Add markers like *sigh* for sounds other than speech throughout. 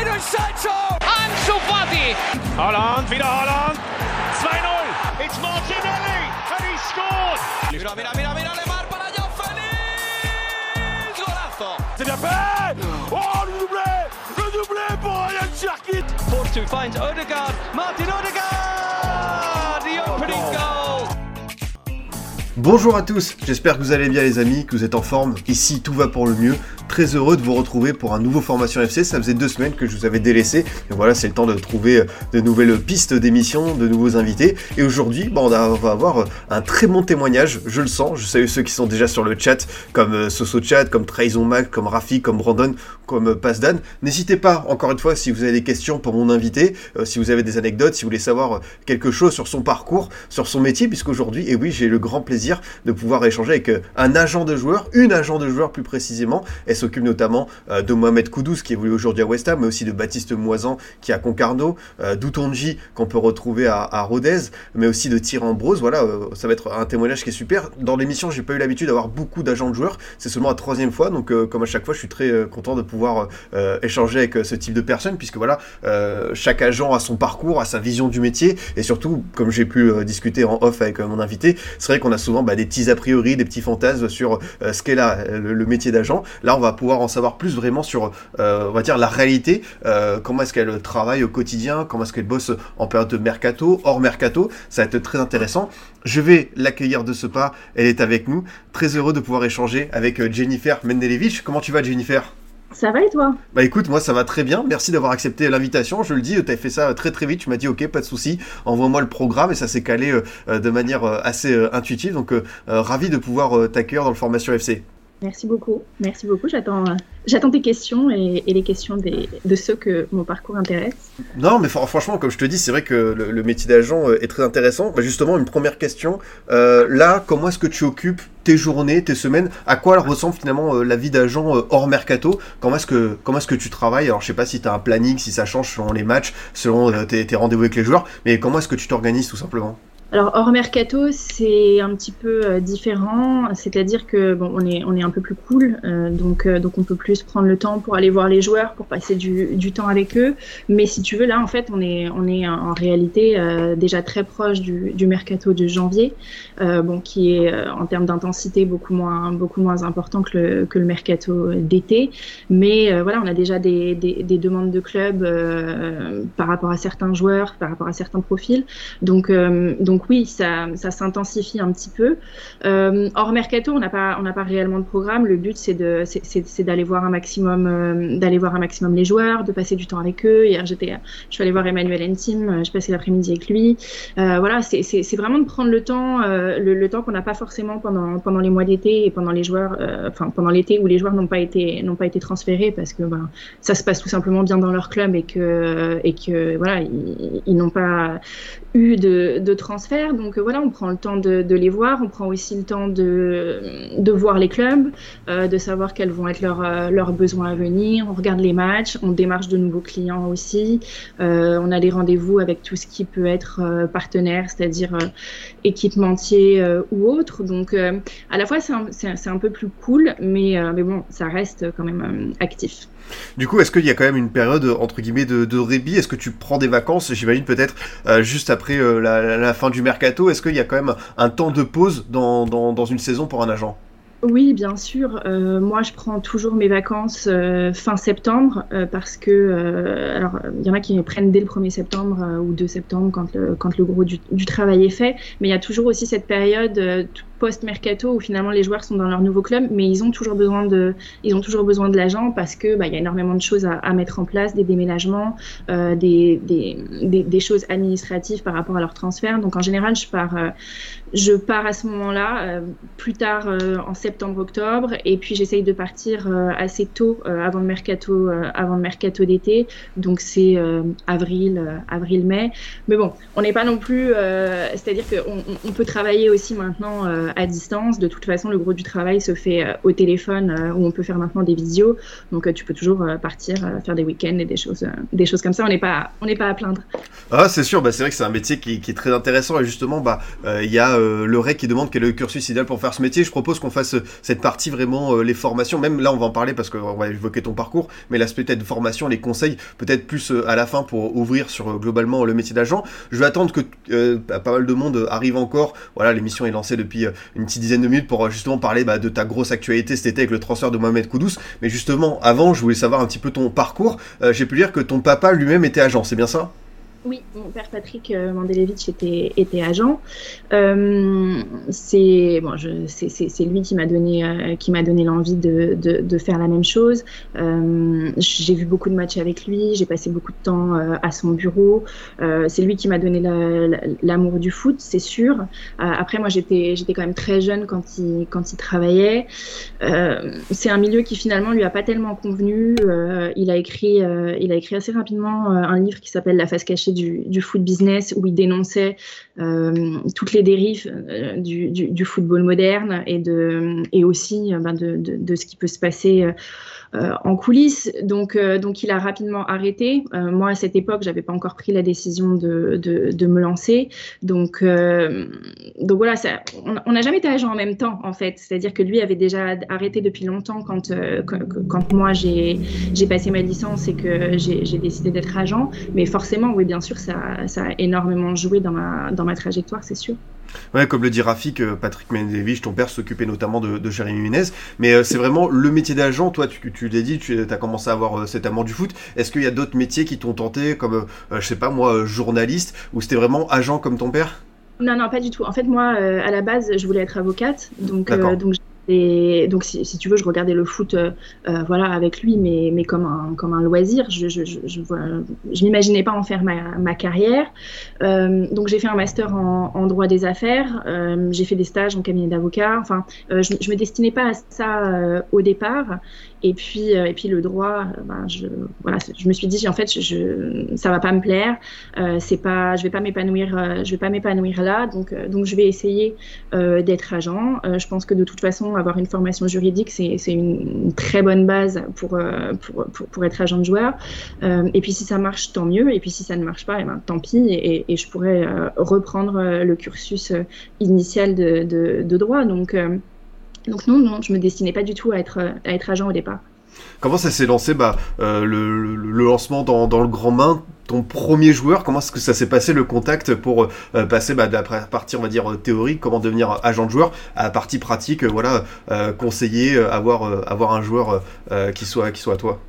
Jadon Sancho! Ansu Fati! Holland, wieder Holland! 2-0! It's Martinelli! And he scored! Mira, mira, mira, mira, Lemar para Joao Félix! Golazo! C'est bien fait! Oh, le doublé! Le doublé pour Ryan Cherkit! Force finds Odegaard. Martin Odegaard! The opening goal! Bonjour à tous, j'espère que vous allez bien les amis, que vous êtes en forme. Ici tout va pour le mieux. Très heureux de vous retrouver pour un nouveau Formation FC. Ça faisait deux semaines que je vous avais délaissé. Et voilà, c'est le temps de trouver de nouvelles pistes d'émissions, de nouveaux invités. Et aujourd'hui, bon, on va avoir un très bon témoignage, je le sens. Je salue ceux qui sont déjà sur le chat, comme Soso Chat, comme Trahison Mac, comme Rafi, comme Brandon, comme Pasdan. N'hésitez pas, encore une fois, si vous avez des questions pour mon invité, euh, si vous avez des anecdotes, si vous voulez savoir quelque chose sur son parcours, sur son métier, puisqu'aujourd'hui, et oui, j'ai le grand plaisir de pouvoir échanger avec un agent de joueur, une agent de joueur plus précisément. Elle s'occupe notamment euh, de Mohamed Koudous qui évolue aujourd'hui à West Ham, mais aussi de Baptiste Moisan qui est à Concarneau, euh, d'Outonji qu'on peut retrouver à, Rodez, mais aussi de Thierry Ambrose. Voilà, euh, ça va être un témoignage qui est super. Dans l'émission, j'ai pas eu l'habitude d'avoir beaucoup d'agents de joueurs. C'est seulement la troisième fois, donc euh, comme à chaque fois, je suis très content de pouvoir échanger avec ce type de personnes, puisque voilà, chaque agent a son parcours, a sa vision du métier, et surtout, comme j'ai pu discuter en off avec mon invité, c'est vrai qu'on a souvent bah, des petits a priori, des petits fantasmes sur ce qu'est là le, le métier d'agent. Là, on va pouvoir en savoir plus vraiment sur, euh, on va dire, la réalité, euh, comment est-ce qu'elle travaille au quotidien, comment est-ce qu'elle bosse en période de mercato, hors mercato, ça va être très intéressant. Je vais l'accueillir de ce pas, elle est avec nous, très heureux de pouvoir échanger avec Jennifer Mendelevich. Comment tu vas Jennifer? Ça va et toi? Bah écoute, moi ça va très bien. Merci d'avoir accepté l'invitation. Je le dis, tu as fait ça très très vite. Tu m'as dit ok, pas de souci. Envoie-moi le programme et ça s'est calé euh, de manière assez intuitive. Donc ravi de pouvoir t'accueillir dans le formation FC. Merci beaucoup. Merci beaucoup. J'attends, euh, j'attends tes questions et, les questions de ceux que mon parcours intéresse. Non, mais franchement, comme je te dis, c'est vrai que le, métier d'agent est très intéressant. Bah, justement, une première question. Euh, là, comment est-ce que tu occupes tes journées, tes semaines? À quoi ressemble finalement euh, la vie d'agent euh, hors mercato? Comment est-ce que comment est-ce que tu travailles? Alors, je sais pas si tu as un planning, si ça change selon les matchs, selon euh, tes rendez-vous avec les joueurs, mais comment est-ce que tu t'organises tout simplement? Alors hors mercato, c'est un petit peu euh, différent, c'est-à-dire que bon, on est on est un peu plus cool, euh, donc euh, donc on peut plus prendre le temps pour aller voir les joueurs, pour passer du, du temps avec eux. Mais si tu veux, là en fait, on est on est en réalité euh, déjà très proche du, du mercato de janvier, bon qui est en termes d'intensité beaucoup moins beaucoup moins important que le que le mercato d'été. Mais voilà, on a déjà des, des, des demandes de clubs par rapport à certains joueurs, par rapport à certains profils. Donc donc donc oui, ça, s'intensifie un petit peu. Euh, hors mercato, on n'a pas, réellement de programme. Le but, c'est d'aller voir un maximum, euh, d'aller voir un maximum les joueurs, de passer du temps avec eux. Hier, j'étais, je suis allée voir Emmanuel Entim, je passais l'après-midi avec lui. Euh, voilà, c'est vraiment de prendre le temps, euh, le, temps qu'on n'a pas forcément pendant, les mois d'été et pendant les joueurs, euh, pendant l'été où les joueurs n'ont pas été, transférés parce que ben, ça se passe tout simplement bien dans leur club et que, n'ont pas eu de transfert donc euh, voilà, on prend le temps de, de, les voir, on prend aussi le temps de, de voir les clubs, euh, de savoir quels vont être leurs, euh, leurs besoins à venir. On regarde les matchs, on démarche de nouveaux clients aussi. On a des rendez-vous avec tout ce qui peut être partenaire, c'est-à-dire équipementier ou autre. Donc à la fois c'est un, peu plus cool, mais, mais bon, ça reste quand même actif. Du coup, est-ce qu'il y a quand même une période entre guillemets de, de Est-ce que tu prends des vacances J'imagine peut-être euh, juste après euh, la, fin du mercato? Est-ce qu'il y a quand même un temps de pause dans, dans une saison pour un agent? Oui, bien sûr. Euh, moi, je prends toujours mes vacances euh, fin septembre euh, parce que, alors, il y en a qui prennent dès le 1er septembre ou 2 septembre quand le, quand le gros du, du, travail est fait. Mais il y a toujours aussi cette période post-mercato où finalement les joueurs sont dans leur nouveau club, mais ils ont toujours besoin de, ils ont toujours besoin de l'agent parce que bah, il y a énormément de choses à, mettre en place, des déménagements, des, des, des, des, choses administratives par rapport à leur transfert. Donc en général, je pars, je pars à ce moment-là, plus tard en septembre septembre-octobre et puis j'essaye de partir euh, assez tôt euh, avant le mercato euh, avant le mercato d'été donc c'est avril avril mai mais bon on n'est pas non plus c'est-à-dire qu'on on peut travailler aussi maintenant à distance. De toute façon, le gros du travail se fait au téléphone où on peut faire maintenant des visios. Donc tu peux toujours partir faire des week-ends et des choses, des choses comme ça. On n'est pas, pas à plaindre. Ah, c'est sûr. Bah, c'est vrai que c'est un métier qui, est très intéressant et justement, bah, il y a le REC qui demande quel est le cursus idéal pour faire ce métier. Je propose qu'on fasse cette partie vraiment les formations. Même là, on va en parler parce qu'on va évoquer ton parcours, mais l'aspect peut-être de formation, les conseils, peut-être plus à la fin pour ouvrir sur globalement le métier d'agent. Je vais attendre que pas mal de monde arrive encore. Voilà, l'émission est lancée depuis une petite dizaine de minutes pour justement parler bah, de ta grosse actualité cet été avec le transfert de Mohamed Koudous. Mais justement, avant, je voulais savoir un petit peu ton parcours. J'ai pu lire que ton papa lui-même était agent, c'est bien ça? Oui, mon père Patrick euh, Mandelevich était, agent. Euh, c'est bon, lui qui m'a donné, euh, donné l'envie de, faire la même chose. J'ai vu beaucoup de matchs avec lui, j'ai passé beaucoup de temps à son bureau. c'est lui qui m'a donné l'amour du foot, c'est sûr. après, moi, j'étais, j'étais quand même très jeune quand il, quand il travaillait. c'est un milieu qui finalement lui a pas tellement convenu. il a écrit, il a écrit assez rapidement un livre qui s'appelle La face cachée du, foot business où il dénonçait euh, toutes les dérives euh, du, football moderne et, aussi euh, ben de, ce qui peut se passer en coulisses. Donc, euh, donc il a rapidement arrêté. Euh, moi, à cette époque, j'avais pas encore pris la décision de, de, me lancer. Donc, donc voilà, ça, on n'a jamais été agent en même temps, en fait. C'est-à-dire que lui avait déjà arrêté depuis longtemps quand, quand, moi j'ai passé ma licence et que j'ai décidé d'être agent. Mais forcément, oui, bien sûr, ça, ça a énormément joué dans ma, dans ma trajectoire, c'est sûr. Ouais, comme le dit Rafik, Patrick Mendevich, ton père s'occupait notamment de, de Jérémy Ménez, mais c'est vraiment le métier d'agent. Toi, tu, tu l'as dit, tu as commencé à avoir euh, cet amour du foot. Est-ce qu'il y a d'autres métiers qui t'ont tenté, comme, euh, je sais pas moi, journaliste, ou c'était vraiment agent comme ton père? Non, non, pas du tout. En fait, moi, euh, à la base, je voulais être avocate. Donc, donc donc, si, tu veux, je regardais le foot euh, euh, voilà, avec lui, mais, comme, un, loisir. Je je, m'imaginais pas en faire ma, carrière. Euh, donc, j'ai fait un master en, droit des affaires. j'ai fait des stages en cabinet d'avocat. Enfin, je, je me destinais pas à ça au départ. Et puis, et puis le droit, ben, je, voilà, je me suis dit, en fait, je, ça va pas me plaire. c'est pas, je vais pas m'épanouir, je vais pas m'épanouir là. Donc, donc, je vais essayer d'être agent. je pense que de toute façon, avoir une formation juridique, c'est une, très bonne base pour, euh, pour, pour, être agent de joueur. Euh, et puis si ça marche, tant mieux. Et puis si ça ne marche pas, eh ben, tant pis. Et, et, je pourrais euh, reprendre le cursus initial de, de, de droit. Donc, donc non, non, je me destinais pas du tout à être, à être agent au départ. Comment ça s'est lancé bah, le, le, lancement dans, dans, le grand main ton premier joueur, comment est-ce que ça s'est passé le contact pour euh, passer bah, de la partie on va dire théorique, comment devenir agent de joueur, à la partie pratique, voilà, euh, conseiller, avoir, avoir un joueur qui soit qui soit à toi?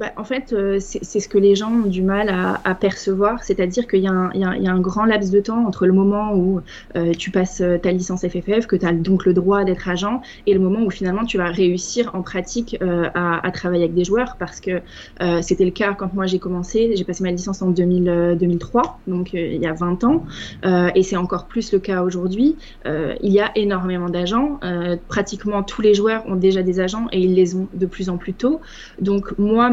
Bah, en fait, euh, c'est ce que les gens ont du mal à, percevoir, c'est-à-dire qu'il y, a un grand laps de temps entre le moment où euh, tu passes euh, ta licence FFF, que tu as donc le droit d'être agent, et le moment où finalement tu vas réussir en pratique à, travailler avec des joueurs, parce que c'était le cas quand moi j'ai commencé, j'ai passé ma licence en 2003, donc il y a 20 ans, et c'est encore plus le cas aujourd'hui. il y a énormément d'agents, pratiquement tous les joueurs ont déjà des agents et ils les ont de plus en plus tôt. Donc moi,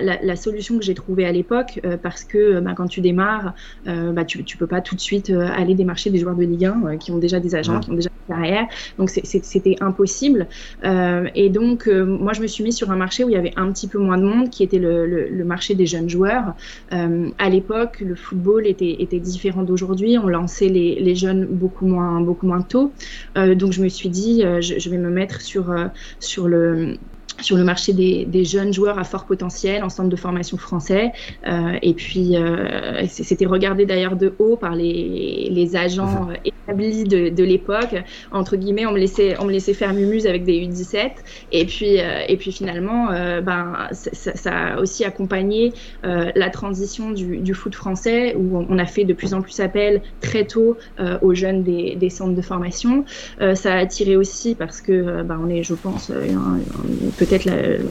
la, solution que j'ai trouvée à l'époque, euh, parce que bah, quand tu démarres, euh, bah, tu ne peux pas tout de suite euh, aller démarcher des joueurs de Ligue 1 qui ont déjà des agents, qui ont déjà une carrière. Donc c'était impossible. et donc, moi, je me suis mise sur un marché où il y avait un petit peu moins de monde, qui était le, marché des jeunes joueurs. à l'époque, le football était, était différent d'aujourd'hui. On lançait les, les, jeunes beaucoup moins, beaucoup moins tôt. donc, je me suis dit, je, je, vais me mettre sur, sur le sur le marché des, des, jeunes joueurs à fort potentiel en centre de formation français. Euh, et puis, euh, c'était regardé d'ailleurs de haut par les, les agents mhm. établis de, de l'époque. Entre guillemets, on me, laissait, on me laissait faire mumuse avec des U17. Et puis, euh, et puis finalement, ben, ça, ça, a aussi accompagné la transition du, du, foot français, où on, a fait de plus en plus appel très tôt aux jeunes des, des, centres de formation. ça a attiré aussi parce que ben, on est, je pense, un, peut-être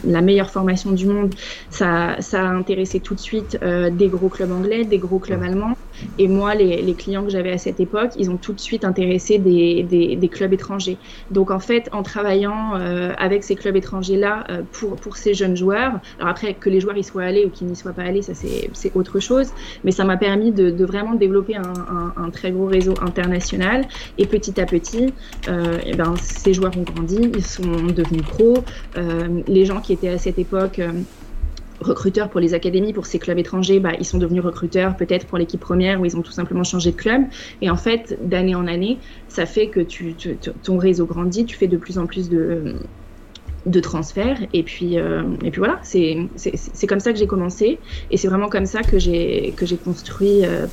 la, meilleure formation du monde. Ça, ça a intéressé tout de suite euh, des gros clubs anglais, des gros clubs allemands. Et moi, les, les clients que j'avais à cette époque, ils ont tout de suite intéressé des, des, des clubs étrangers. Donc en fait, en travaillant euh, avec ces clubs étrangers-là euh, pour, pour ces jeunes joueurs, alors après que les joueurs y soient allés ou qu'ils n'y soient pas allés, ça c'est autre chose, mais ça m'a permis de, de, vraiment développer un, un, un, très gros réseau international. Et petit à petit, et ben, ces joueurs ont grandi, ils sont devenus pros. Euh, les gens qui étaient à cette époque euh, recruteurs pour les académies, pour ces clubs étrangers, bah, ils sont devenus recruteurs peut-être pour l'équipe première ou ils ont tout simplement changé de club. Et en fait, d'année en année, ça fait que ton réseau grandit, tu fais de plus en plus de, de transferts. Et puis, euh, et puis voilà, c'est comme ça que j'ai commencé. Et c'est vraiment comme ça que j'ai construit euh,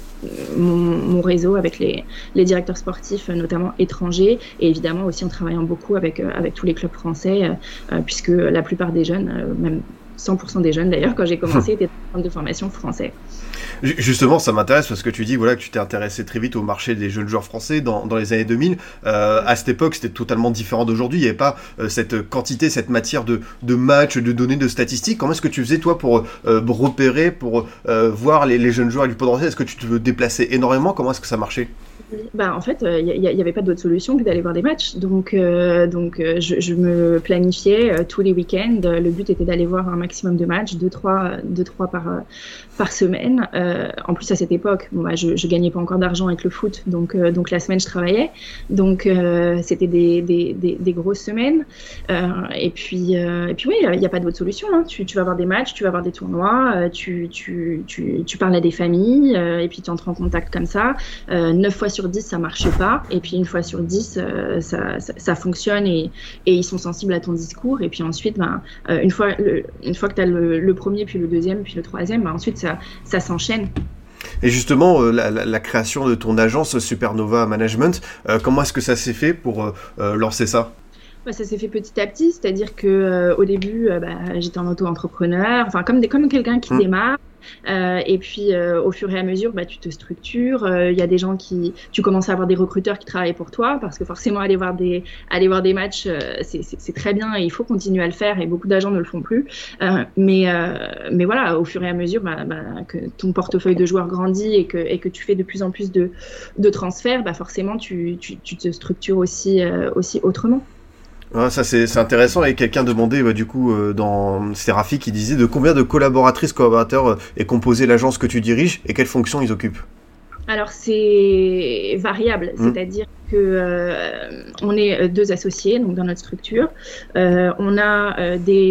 mon, mon, réseau avec les, les, directeurs sportifs, notamment étrangers, et évidemment aussi en travaillant beaucoup avec, euh, avec tous les clubs français, euh, puisque la plupart des jeunes, même 100% des jeunes d'ailleurs, quand j'ai commencé, *laughs* étaient en de formation français. Justement, ça m'intéresse parce que tu dis voilà, que tu t'es intéressé très vite au marché des jeunes joueurs français dans, dans les années 2000. Euh, à cette époque, c'était totalement différent d'aujourd'hui. Il n'y avait pas euh, cette quantité, cette matière de, de matchs, de données, de statistiques. Comment est-ce que tu faisais toi pour euh, repérer, pour voir les, jeunes joueurs du potentiel Est-ce que tu te déplaçais énormément? Comment est-ce que ça marchait? Bah, en fait, il euh, n'y avait pas d'autre solution que d'aller voir des matchs. Donc, euh, euh, je, me planifiais tous les week-ends. Le but était d'aller voir un maximum de matchs, deux, trois, deux, trois par, semaine. en plus, à cette époque, bon, bah, je ne gagnais pas encore d'argent avec le foot. Donc, la semaine, je travaillais. Donc, c'était des, grosses semaines. et, puis, oui, il n'y a, pas d'autre solution. Hein. Tu, vas voir des matchs, tu vas voir des tournois, tu, parles à des familles, et puis tu entres en contact comme ça. Neuf fois sur 10, ça marche pas. Et puis une fois sur 10, euh, ça, ça, ça, fonctionne et, et, ils sont sensibles à ton discours. Et puis ensuite, ben, euh, une, fois, le, une fois que tu as le, le, premier, puis le deuxième, puis le troisième, ben, ensuite ça, ça s'enchaîne. Et justement, euh, la, la, la, création de ton agence Supernova Management, euh, comment est-ce que ça s'est fait pour lancer ça? Ça s'est fait petit à petit, c'est-à-dire que euh, au début, euh, bah, j'étais en auto-entrepreneur, enfin comme, des, comme quelqu'un qui mmh. démarre. Euh, et puis euh, au fur et à mesure, bah, tu te structures. Il euh, y a des gens qui, tu commences à avoir des recruteurs qui travaillent pour toi, parce que forcément aller voir des, aller voir des matchs, c'est très bien et il faut continuer à le faire. Et beaucoup d'agents ne le font plus. mais, mais voilà, au fur et à mesure, bah, bah, que ton portefeuille de joueurs grandit et que, et que tu fais de plus en plus de, de transferts, bah, forcément tu, tu, tu te structures aussi, aussi autrement. Ah, ça c'est intéressant. Et quelqu'un demandait bah, du coup euh, dans c'est Rafi qui disait de combien de collaboratrices collaborateurs euh, est composée l'agence que tu diriges et quelles fonctions ils occupent? Alors c'est variable, mmh. c'est-à-dire que euh, on est deux associés donc dans notre structure. Euh, on a euh, des,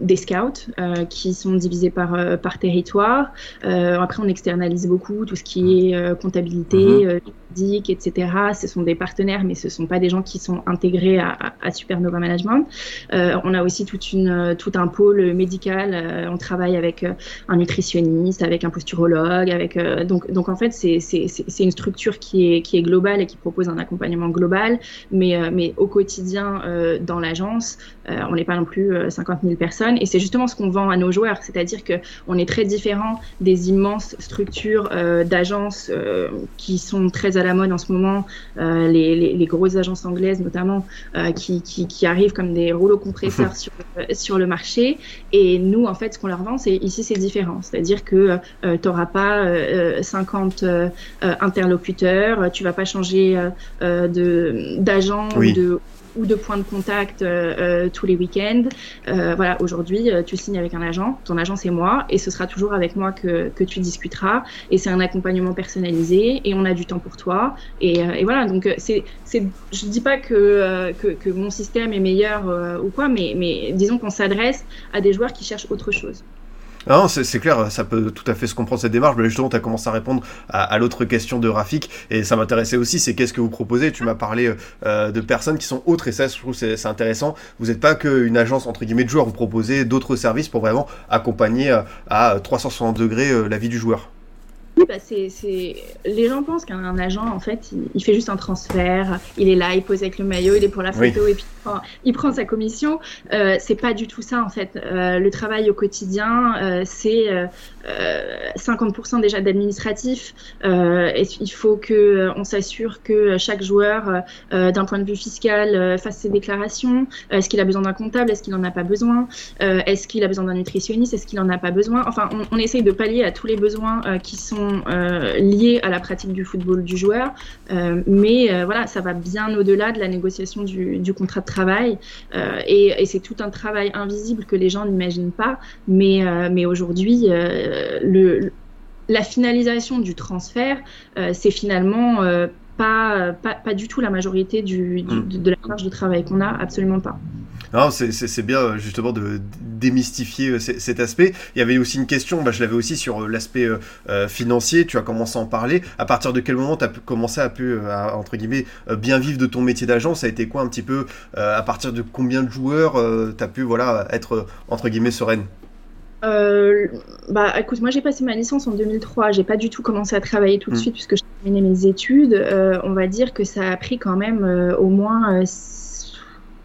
des scouts qui sont divisés par par territoire. après on externalise beaucoup tout ce qui est comptabilité, mmh. juridique, etc. Ce sont des partenaires, mais ce sont pas des gens qui sont intégrés à Supernova Management. on a aussi toute une tout un pôle médical. on travaille avec un nutritionniste, avec un posturologue, avec donc donc en fait c'est une structure qui est, qui est globale et qui propose un accompagnement global, mais, euh, mais au quotidien euh, dans l'agence, euh, on n'est pas non plus 50 000 personnes. Et c'est justement ce qu'on vend à nos joueurs, c'est-à-dire qu'on est très différent des immenses structures d'agences qui sont très à la mode en ce moment, les, les, les, grosses agences anglaises notamment, qui, qui, qui, arrivent comme des rouleaux compresseurs *laughs* sur, sur le marché. Et nous, en fait, ce qu'on leur vend, c'est ici, c'est différent. C'est-à-dire que tu n'auras pas 50 euh, interlocuteur, tu vas pas changer euh, de d'agent oui. ou de ou de points de contact euh, tous les week-ends. Euh, voilà, aujourd'hui, tu signes avec un agent, ton agent c'est moi, et ce sera toujours avec moi que, que tu discuteras. Et c'est un accompagnement personnalisé, et on a du temps pour toi. Et, et voilà, donc c'est, c'est, je dis pas que, que, que, mon système est meilleur ou quoi, mais, mais disons qu'on s'adresse à des joueurs qui cherchent autre chose. Non, c'est clair, ça peut tout à fait se comprendre cette démarche, mais justement, tu as commencé à répondre à, l'autre question de Rafik, et ça m'intéressait aussi, c'est qu'est-ce que vous proposez? Tu m'as parlé euh, de personnes qui sont autres, et ça, je trouve c'est intéressant. Vous n'êtes pas qu'une agence, entre guillemets, de joueurs, vous proposez d'autres services pour vraiment accompagner euh, à 360 degrés euh, la vie du joueur. Oui, bah c'est, c'est... Les gens pensent qu'un agent, en fait, il, il, fait juste un transfert, il est là, il pose avec le maillot, il est pour la photo, oui. et puis il prend, il prend sa commission. Euh, c'est pas du tout ça, en fait. Euh, le travail au quotidien, euh, c'est 50% euh, déjà d'administratif. Euh, il faut que on s'assure que chaque joueur, d'un point de vue fiscal, fasse ses déclarations. Est-ce qu'il a besoin d'un comptable? Est-ce qu'il n'en a pas besoin? Est-ce qu'il a besoin d'un nutritionniste? Est-ce qu'il n'en a pas besoin? Enfin, on, on essaye de pallier à tous les besoins qui sont sont liées à la pratique du football du joueur, mais voilà, ça va bien au-delà de la négociation du, du contrat de travail, et, et c'est tout un travail invisible que les gens n'imaginent pas, mais, mais aujourd'hui, le, la finalisation du transfert, c'est finalement pas, pas, pas, du tout la majorité du, Mm. de, de la charge de travail qu'on a, absolument pas. Non, c'est- bien euh, justement de démystifier euh, cet aspect. Il y avait aussi une question, bah, je l'avais aussi sur euh, l'aspect euh, euh, financier, tu as commencé à en parler. À partir de quel moment tu as commencé à, pu, euh, à, entre guillemets, euh, bien vivre de ton métier d'agent? Ça a été quoi un petit peu euh, À partir de combien de joueurs tu as pu voilà, être, euh, entre guillemets, sereine? Euh, bah, écoute, moi j'ai passé ma licence en 2003. J'ai pas du tout commencé à travailler tout de Mm. suite puisque j'ai terminé mes études. Euh, on va dire que ça a pris quand même euh, au moins, euh,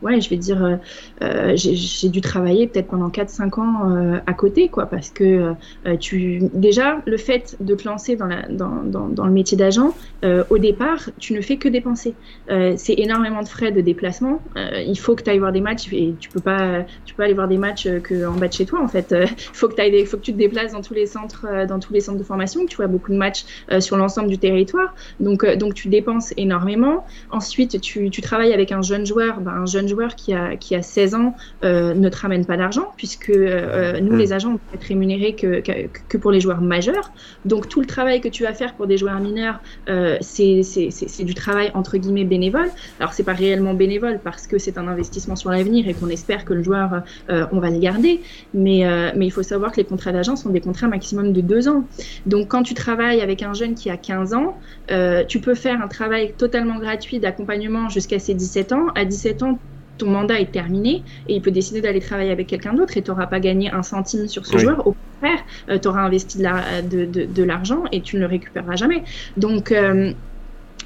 ouais, je vais dire, euh, euh, j'ai dû travailler peut-être pendant 4-5 ans euh, à côté, quoi, parce que tu, déjà, le fait de te lancer dans, le métier d'agent, au départ, tu ne fais que dépenser. C'est énormément de frais de déplacement. Il faut que tu ailles voir des matchs et tu peux pas, tu peux aller voir des matchs euh, que en bas de chez toi, en fait. Il faut que des- faut que tu te déplaces dans tous les centres, dans tous les centres de formation, que tu vois beaucoup de matchs sur l'ensemble du territoire. Donc, donc tu dépenses énormément. Ensuite, tu, tu travailles avec un jeune joueur. Ben, un jeune joueur qui a, qui a 16 ans euh, ne te ramène pas d'argent puisque euh, nous, Mm. les agents, on peut être rémunérés que, que, que pour les joueurs majeurs. Donc, tout le travail que tu vas faire pour des joueurs mineurs, euh, c'est du travail entre guillemets bénévole. Alors, c'est pas réellement bénévole parce que c'est un investissement sur l'avenir et qu'on espère que le joueur, euh, on va le garder. Mais, euh, mais il faut savoir que les contrats d'agent sont des contrats maximum de deux ans. Donc, quand tu travailles avec un jeune qui a 15 ans, euh, tu peux faire un travail totalement gratuit d'accompagnement jusqu'à ses 17 ans. À 17 ans, ton mandat est terminé et il peut décider d'aller travailler avec quelqu'un d'autre et tu n'auras pas gagné un centime sur ce Oui. joueur. Au contraire, tu auras investi de la- de, de- de l'argent et tu ne le récupéreras jamais. Donc, euh,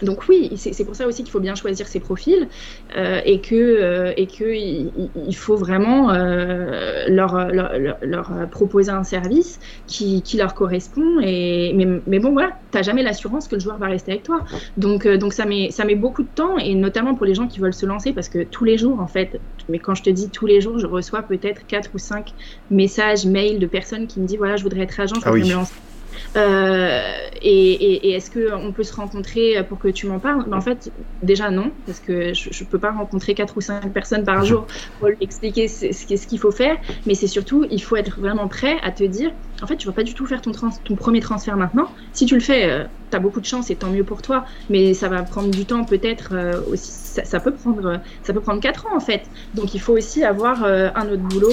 donc oui, c'est pour ça aussi qu'il faut bien choisir ses profils euh, et que euh, et que il, faut vraiment euh, leur, leur, leur- proposer un service qui, qui leur correspond. Et mais, mais bon voilà, t'as jamais l'assurance que le joueur va rester avec toi. Donc euh, donc ça met ça met beaucoup de temps et notamment pour les gens qui veulent se lancer parce que tous les jours en fait, mais quand je te dis tous les jours, je reçois peut-être quatre ou cinq messages, mails de personnes qui me disent voilà je voudrais être agent, je Ah voudrais oui. me lancer. Euh, et et- et est-ce qu'on peut se rencontrer pour que tu m'en parles? Ben, En fait, déjà non, parce que je ne peux pas rencontrer quatre ou cinq personnes par jour pour lui expliquer ce, ce qu'il faut faire. Mais c'est surtout, il faut être vraiment prêt à te dire, en fait, tu vas pas du tout faire ton, trans- ton premier transfert maintenant. Si tu le fais, as beaucoup de chance et tant mieux pour toi, mais ça va prendre du temps peut-être euh, aussi. Ça, ça peut prendre, ça peut prendre quatre ans en fait. Donc il faut aussi avoir euh, un autre boulot,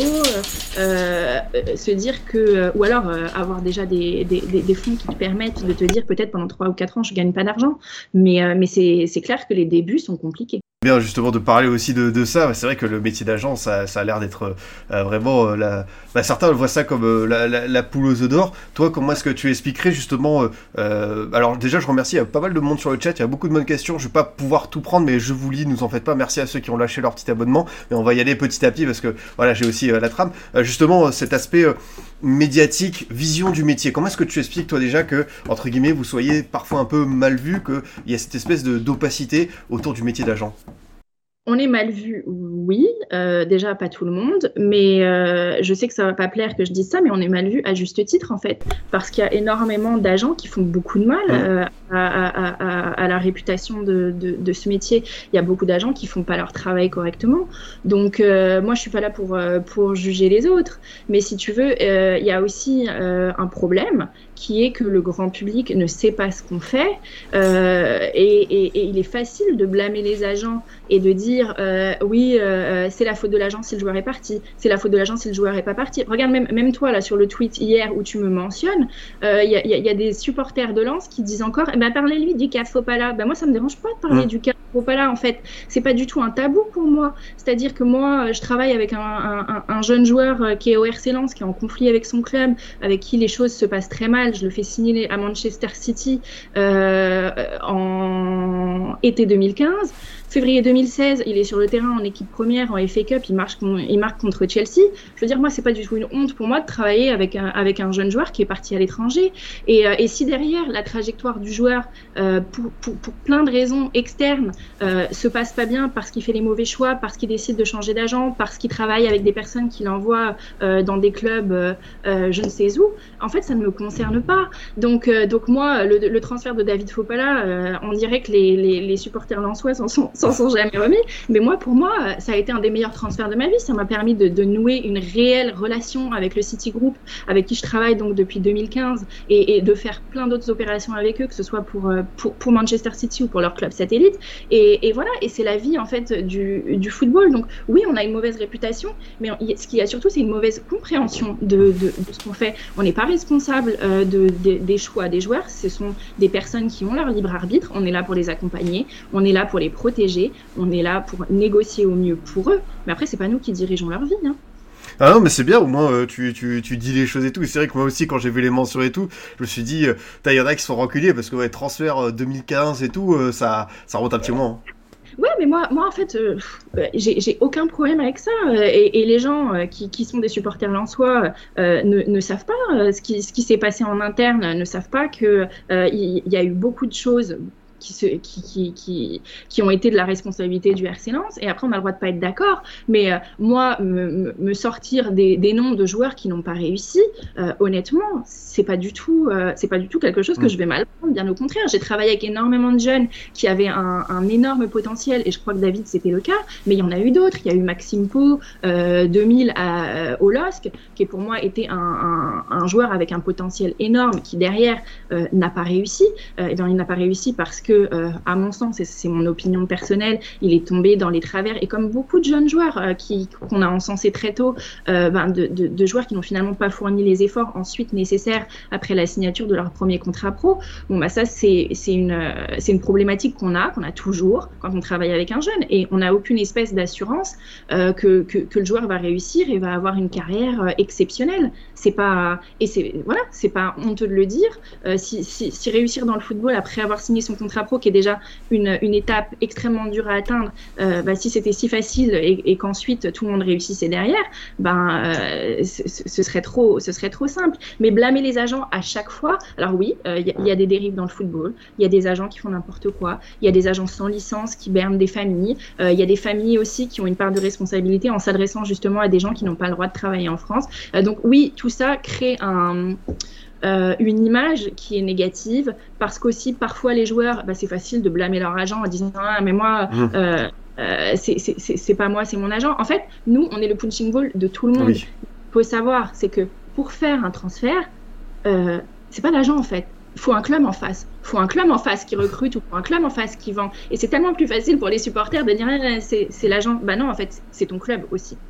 euh, euh, se dire que, euh, ou alors euh, avoir déjà des, des, des, des fonds qui te permettent de te dire peut-être pendant trois ou quatre ans je gagne pas d'argent. Mais, euh, mais c'est clair que les débuts sont compliqués. Bien justement de parler aussi de, ça, c'est vrai que le métier d'agent, ça, a l'air d'être euh, vraiment euh, la... Bah, certains voient ça comme euh, la, poule aux œufs d'or. Toi, comment est-ce que tu expliquerais justement euh, euh, Alors déjà, je remercie, y a pas mal de monde sur le chat, il y a beaucoup de bonnes questions. Je vais pas pouvoir tout prendre, mais je vous lis, nous en faites pas. Merci à ceux qui ont lâché leur petit abonnement, mais on va y aller petit à petit parce que voilà, j'ai aussi euh, la trame. Euh, justement, euh, cet aspect euh, médiatique, vision du métier. Comment est-ce que tu expliques toi déjà que entre guillemets vous soyez parfois un peu mal vu, qu'il y a cette espèce d'opacité autour du métier d'agent? On est mal vu, oui, euh, déjà pas tout le monde, mais euh, je sais que ça va pas plaire que je dise ça, mais on est mal vu à juste titre en fait, parce qu'il y a énormément d'agents qui font beaucoup de mal euh, à, à, à, à, la réputation de, de, de, ce métier. Il y a beaucoup d'agents qui font pas leur travail correctement, donc moi je suis pas là pour pour juger les autres, mais si tu veux, il y a aussi un problème qui est que le grand public ne sait pas ce qu'on fait euh, et, et, et, il est facile de blâmer les agents et de dire euh, oui euh, c'est la faute de l'agent si le joueur est parti c'est la faute de l'agent si le joueur est pas parti. Regarde même, même toi là sur le tweet hier où tu me mentionnes il y, y, y, a des supporters de Lens qui disent encore eh ben, parlez-lui du cas Fopala. Ben, moi ça me dérange pas de parler mmh. du cas Fopala en fait. C'est pas du tout un tabou pour moi. C'est-à-dire que moi je travaille avec un, un, un, jeune joueur qui est au RC Lens qui est en conflit avec son club avec qui les choses se passent très mal je le fais signer à Manchester City euh, en été 2015. Février 2016, il est sur le terrain en équipe première, en FA Cup, il, marche, il marque contre Chelsea. Je veux dire, moi, c'est pas du tout une honte pour moi de travailler avec un, avec un jeune joueur qui est parti à l'étranger. Et, euh, et, si derrière la trajectoire du joueur, euh, pour, pour, pour, plein de raisons externes, euh, se passe pas bien parce qu'il fait les mauvais choix, parce qu'il décide de changer d'agent, parce qu'il travaille avec des personnes qu'il envoie euh, dans des clubs euh, euh, je ne sais où, en fait, ça ne me concerne pas. Donc, donc moi, le, le transfert de David Fopala, on dirait que les, les, les supporters lensois s'en sont, s'en sont jamais remis. Mais moi, pour moi, euh, ça a été un des meilleurs transferts de ma vie. Ça m'a permis de, nouer une réelle relation avec le City Group, avec qui je travaille donc depuis 2015, et, de faire plein d'autres opérations avec eux, que ce soit pour, euh, Manchester City ou pour leur club satellite. Et, voilà, et c'est la vie en fait du, football. Donc oui, on a une mauvaise réputation, mais ce qu'il y a surtout, c'est une mauvaise compréhension de, ce qu'on fait. On n'est pas responsable euh, de, de- des choix des joueurs. Ce sont des personnes qui ont leur libre arbitre. On est là pour les accompagner, on est là pour les protéger, on est là pour négocier au mieux pour eux. Mais après, c'est pas nous qui dirigeons leur vie. Hein. Ah non, mais c'est bien, au moins euh, tu, tu, tu dis les choses et tout. Et c'est vrai que moi aussi, quand j'ai vu les mentions et tout, je me suis dit, euh, il y en a qui sont rancuniers parce que ouais, transfert euh, 2015 et tout, euh, ça, ça remonte un petit moment. hein. Ouais, mais moi, moi en fait, euh, euh, j'ai aucun problème avec ça. euh, Et, et les gens euh, qui, qui sont des supporters lensois euh, ne, ne savent pas euh, ce qui, ce qui s'est passé en interne, ne savent pas que euh, il il y, a eu beaucoup de choses qui, se, qui, qui, qui, qui ont été de la responsabilité du RC Lens. Et après, on a le droit de pas être d'accord. Mais euh, moi, me, sortir des, des noms de joueurs qui n'ont pas réussi, euh, honnêtement, c'est pas du tout, euh, c'est pas du tout quelque chose que Mm. je vais mal prendre. Bien au contraire, j'ai travaillé avec énormément de jeunes qui avaient un, un énorme potentiel. Et je crois que David, c'était le cas. Mais il y en a eu d'autres. Il y a eu Maxime Pau, euh, 2000 à, au LOSC, qui pour moi était un, un, un joueur avec un potentiel énorme, qui derrière n'a pas réussi. Et bien, il n'a pas réussi parce que, euh, à mon sens, et c'est mon opinion personnelle, il est tombé dans les travers. Et comme beaucoup de jeunes joueurs euh, qu'on a encensés très tôt, euh, ben, de, joueurs qui n'ont finalement pas fourni les efforts ensuite nécessaires après la signature de leur premier contrat pro, bon, bah ça, c'est une, problématique qu'on a, qu'on a toujours quand on travaille avec un jeune. Et on n'a aucune espèce d'assurance que, que, le joueur va réussir et va avoir une carrière exceptionnelle. C'est pas et c'est voilà, c'est pas honteux de le dire. Euh, si, si, si réussir dans le football après avoir signé son contrat pro, qui est déjà une, une étape extrêmement dure à atteindre, euh, bah, si c'était si facile et, qu'ensuite tout le monde réussissait derrière, ben euh, ce, serait trop, ce serait trop simple. Mais blâmer les agents à chaque fois, alors oui, il y, a des dérives dans le football, il y a des agents qui font n'importe quoi, il y a des agents sans licence qui bernent des familles, il y a des familles aussi qui ont une part de responsabilité en s'adressant justement à des gens qui n'ont pas le droit de travailler en France. Donc oui, tout ça crée un euh, une image qui est négative parce qu'aussi parfois les joueurs, bah, c'est facile de blâmer leur agent en disant ah mais moi Mmh. euh, euh, c'est pas moi, c'est mon agent. En fait, nous on est le punching ball de tout le monde. Oui. Il faut savoir, c'est que pour faire un transfert, c'est pas l'agent en fait. Il faut un club en face. Il faut un club en face qui recrute ou faut un club en face qui vend. Et c'est tellement plus facile pour les supporters de dire ah, c'est l'agent. Bah non, en fait, c'est ton club aussi.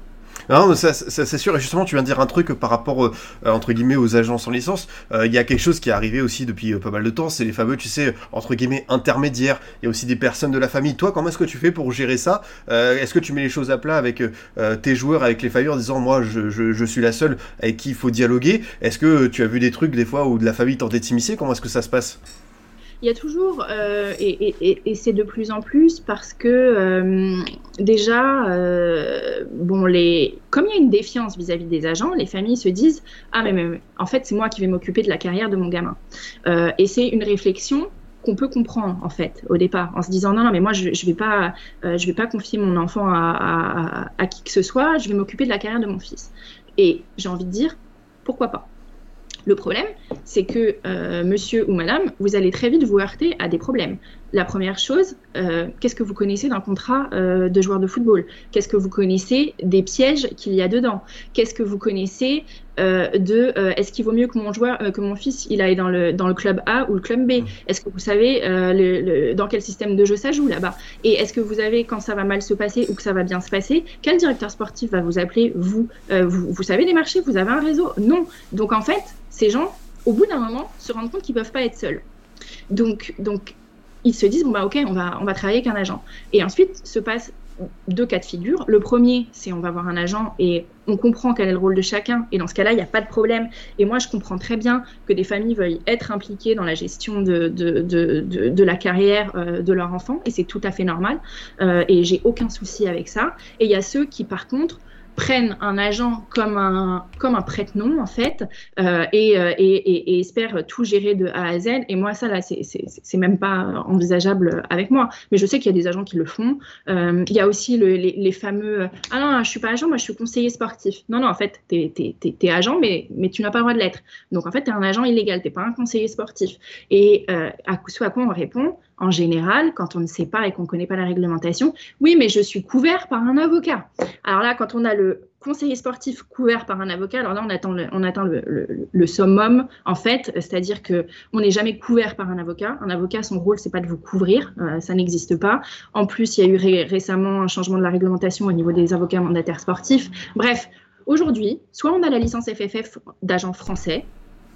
Non, mais ça, c'est sûr. Et justement, tu viens de dire un truc par rapport, euh, entre guillemets, aux agents sans licence. Euh, Il y a quelque chose qui est arrivé aussi depuis euh, pas mal de temps. C'est les fameux, tu sais, entre guillemets, intermédiaires. Il y a aussi des personnes de la famille. Toi, comment est-ce que tu fais pour gérer ça? Euh, Est-ce que tu mets les choses à plat avec euh, tes joueurs, avec les familles, en disant, moi, je, suis la seule avec qui il faut dialoguer? Est-ce que tu as vu des trucs, des fois, où de la famille tentait de Comment est-ce que ça se passe? Il y a toujours, euh, et, c'est de plus en plus parce que euh, déjà, euh, bon, les, comme il y a une défiance vis-à-vis -vis des agents, les familles se disent ah mais, en fait c'est moi qui vais m'occuper de la carrière de mon gamin. Et c'est une réflexion qu'on peut comprendre en fait au départ en se disant non non mais moi je, je vais pas je vais pas confier mon enfant à, à qui que ce soit, je vais m'occuper de la carrière de mon fils. Et j'ai envie de dire pourquoi pas. Le problème, c'est que euh, monsieur ou madame, vous allez très vite vous heurter à des problèmes. La première chose, euh, qu'est-ce que vous connaissez d'un contrat euh, de joueur de football? Qu'est-ce que vous connaissez des pièges qu'il y a dedans? Qu'est-ce que vous connaissez euh, de est-ce qu'il vaut mieux que mon joueur, que mon fils, il aille dans le dans le club A ou le club B? Est-ce que vous savez le, le, dans quel système de jeu ça joue là-bas? Et est-ce que vous avez quand ça va mal se passer ou que ça va bien se passer Quel directeur sportif va vous appeler vous, vous Vous savez les marchés Vous avez un réseau? Non. Donc en fait, ces gens, au bout d'un moment, se rendent compte qu'ils peuvent pas être seuls. Donc, donc, ils se disent bon bah ok, on va on va travailler avec un agent. Et ensuite se passe deux cas de figure. Le premier, c'est on va voir un agent et on comprend quel est le rôle de chacun. Et dans ce cas-là, il n'y a pas de problème. Et moi, je comprends très bien que des familles veuillent être impliquées dans la gestion de, de, de, de, de la carrière euh, de leur enfant. Et c'est tout à fait normal. Euh, et j'ai aucun souci avec ça. Et il y a ceux qui, par contre, prennent un agent comme un, comme un prête-nom, en fait, euh, et, euh, et, et, espèrent tout gérer de A à Z. Et moi, ça, là, c'est même pas envisageable avec moi. Mais je sais qu'il y a des agents qui le font. Euh, il y a aussi le, les, fameux Ah non, je suis pas agent, moi, je suis conseiller sportif. Non, non, en fait, tu es, es, agent, mais, mais tu n'as pas le droit de l'être. Donc, en fait, tu es un agent illégal, tu pas un conseiller sportif. Et à, ce à quoi on répond en général, quand on ne sait pas et qu'on ne connaît pas la réglementation, oui, mais je suis couvert par un avocat. Alors là, quand on a le conseiller sportif couvert par un avocat, alors là, on attend le, on summum, en fait, c'est-à-dire que on n'est jamais couvert par un avocat. Un avocat, son rôle, c'est pas de vous couvrir, euh, ça n'existe pas. En plus, il y a eu ré récemment un changement de la réglementation au niveau des avocats mandataires sportifs. Bref, aujourd'hui, soit on a la licence FFF d'agent français,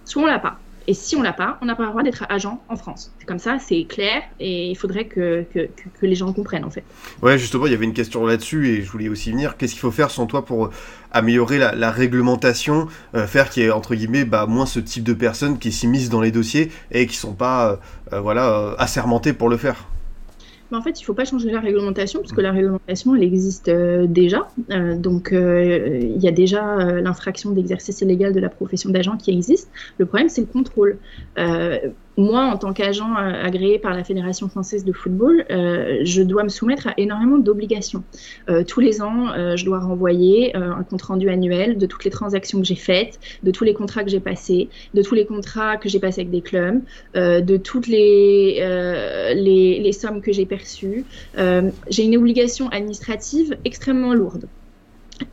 soit on l'a pas. Et si on l'a pas, on n'a pas le droit d'être agent en France. C'est comme ça, c'est clair, et il faudrait que, que, les gens comprennent en fait. Ouais, justement, il y avait une question là-dessus, et je voulais aussi venir. Qu'est-ce qu'il faut faire, sans toi, pour améliorer la, réglementation, euh, faire qu'il y ait entre guillemets bah, moins ce type de personnes qui s'immiscent dans les dossiers et qui sont pas euh, voilà euh, assermentées pour le faire? En fait, il ne faut pas changer la réglementation, parce que la réglementation, elle existe euh, déjà. Euh, donc, euh, il y a déjà l'infraction d'exercice illégal de la profession d'agent qui existe. Le problème, c'est le contrôle moi, en tant qu'agent euh, agréé par la Fédération française de football, euh, je dois me soumettre à énormément d'obligations. Euh, tous les ans, je dois renvoyer un compte rendu annuel de toutes les transactions que j'ai faites, de tous les contrats que j'ai passés, de tous les contrats que j'ai passés avec des clubs, de toutes les, les, les, sommes que j'ai perçues. j'ai une obligation administrative extrêmement lourde.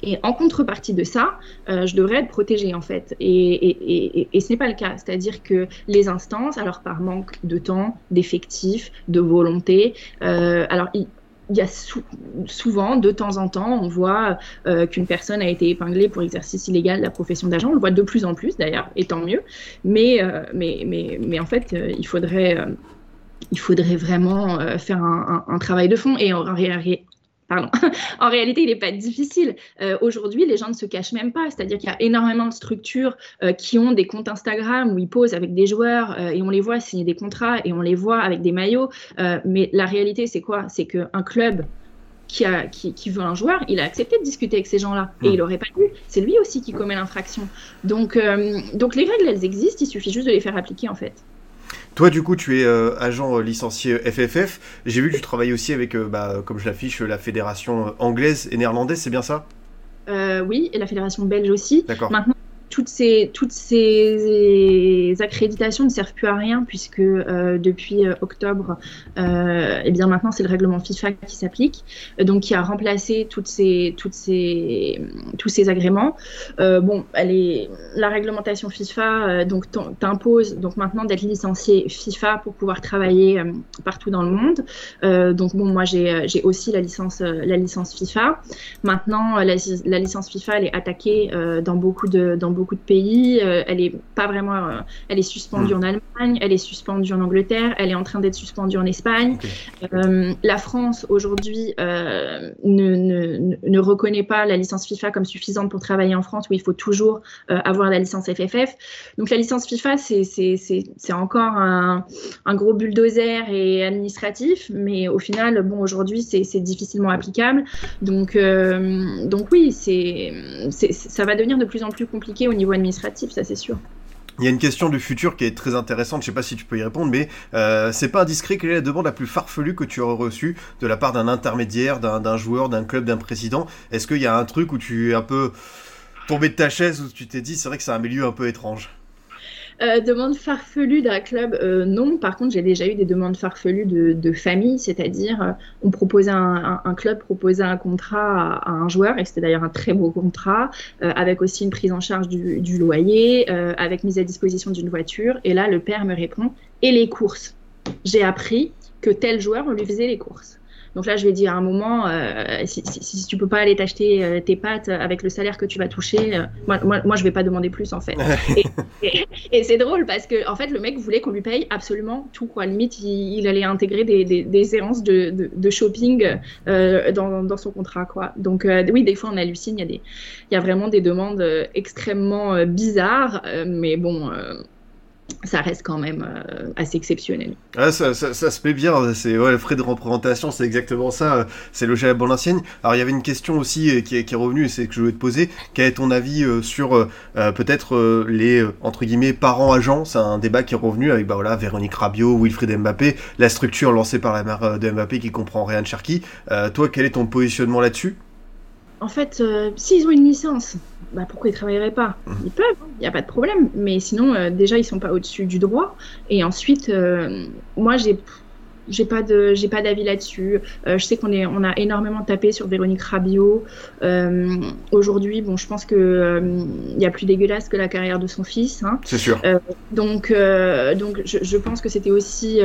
Et en contrepartie de ça, euh, je devrais être protégée en fait. Et, ce n'est pas le cas. C'est-à-dire que les instances, alors par manque de temps, d'effectifs, de volonté, euh, alors il, y a sou souvent, de temps en temps, on voit euh, qu'une personne a été épinglée pour exercice illégal de la profession d'agent. On le voit de plus en plus d'ailleurs, et tant mieux. Mais, mais, mais, mais en fait, il faudrait il faudrait vraiment faire un, travail de fond. Et en, Pardon. *laughs* en réalité, il n'est pas difficile. Euh, Aujourd'hui, les gens ne se cachent même pas. C'est-à-dire qu'il y a énormément de structures euh, qui ont des comptes Instagram où ils posent avec des joueurs euh, et on les voit signer des contrats et on les voit avec des maillots. Mais la réalité, c'est quoi? C'est qu'un club qui, a, qui, qui, veut un joueur, il a accepté de discuter avec ces gens-là. Et mmh. il n'aurait pas dû. C'est lui aussi qui commet l'infraction. Donc, donc les règles, elles existent. Il suffit juste de les faire appliquer, en fait. Toi, du coup, tu es euh, agent euh, licencié FFF. J'ai vu que tu travailles aussi avec, euh, bah, comme je l'affiche, la fédération anglaise et néerlandaise, c'est bien ça? Oui, et la fédération belge aussi. D'accord. Maintenant, toutes ces, toutes ces accréditations ne servent plus à rien puisque euh, depuis euh, octobre, euh, et bien maintenant c'est le règlement FIFA qui s'applique, donc qui a remplacé toutes ces, toutes ces, tous ces agréments. Bon, elle la réglementation FIFA donc t'impose donc maintenant d'être licencié FIFA pour pouvoir travailler partout dans le monde. donc bon, moi j'ai aussi la licence, la licence FIFA. Maintenant, la, la, licence FIFA elle est attaquée dans beaucoup de dans beaucoup de pays. Euh, elle est pas vraiment, euh, elle est suspendue mmh. en Allemagne, elle est suspendue en Angleterre, elle est en train d'être suspendue en Espagne. Okay. Euh, la France aujourd'hui ne, ne, ne, reconnaît pas la licence FIFA comme suffisante pour travailler en France, où il faut toujours avoir la licence FFF. Donc la licence FIFA, c'est encore un, un, gros bulldozer et administratif, mais au final, bon, aujourd'hui, c'est difficilement applicable. Donc, euh, donc oui, c'est ça va devenir de plus en plus compliqué au niveau administratif, ça c'est sûr. Il y a une question du futur qui est très intéressante, je sais pas si tu peux y répondre, mais euh, c'est pas indiscret, quelle est la demande la plus farfelue que tu aurais reçue de la part d'un intermédiaire, d'un joueur, d'un club, d'un président? Est-ce qu'il y a un truc où tu es un peu tombé de ta chaise, où tu t'es dit, c'est vrai que c'est un milieu un peu étrange? Euh, demande farfelue d'un club, euh, non. Par contre, j'ai déjà eu des demandes farfelues de, de famille, c'est-à-dire euh, on proposait un, club proposait un contrat à, un joueur, et c'était d'ailleurs un très beau contrat, euh, avec aussi une prise en charge du, du loyer, avec mise à disposition d'une voiture. Et là, le père me répond et les courses? J'ai appris que tel joueur, on lui faisait les courses. Donc là, je vais dire à un moment, euh, si, si, si, tu peux pas aller t'acheter euh, tes pâtes avec le salaire que tu vas toucher, euh, moi, moi, moi, je vais pas demander plus en fait. et, et, et c'est drôle parce que en fait, le mec voulait qu'on lui paye absolument tout. Quoi. Limite, il, il allait intégrer des, des, des séances de, de, de shopping euh, dans, dans, son contrat. Quoi. Donc euh, oui, des fois, on hallucine. Il y a des, il y a vraiment des demandes extrêmement bizarres, mais bon ça reste quand même euh, assez exceptionnel. Ah, ça, ça, ça, se met bien, c'est ouais, le frais de représentation, c'est exactement ça, c'est logé à la bonne ancienne. Alors il y avait une question aussi euh, qui est, qui est revenue, et c'est que je voulais te poser, quel est ton avis euh, sur euh, peut-être euh, les, entre guillemets, parents-agents C'est un débat qui est revenu avec bah, voilà, Véronique Rabiot, Wilfried Mbappé, la structure lancée par la mère de Mbappé qui comprend Ryan Cherki. toi, quel est ton positionnement là-dessus? En fait, s'ils ont une licence, bah, pourquoi ils travailleraient pas? Mhm. Ils peuvent, il n'y a pas de problème. Mais sinon, euh, déjà, ils sont pas au-dessus du droit. Et ensuite, euh, moi, j'ai j'ai pas de j'ai pas d'avis là-dessus. Euh, je sais qu'on est on a énormément tapé sur Véronique Rabiot. Euh, Aujourd'hui, bon, je pense que euh, il y a plus dégueulasse que la carrière de son fils. Hein. C'est sûr. Donc, donc je, je pense que c'était aussi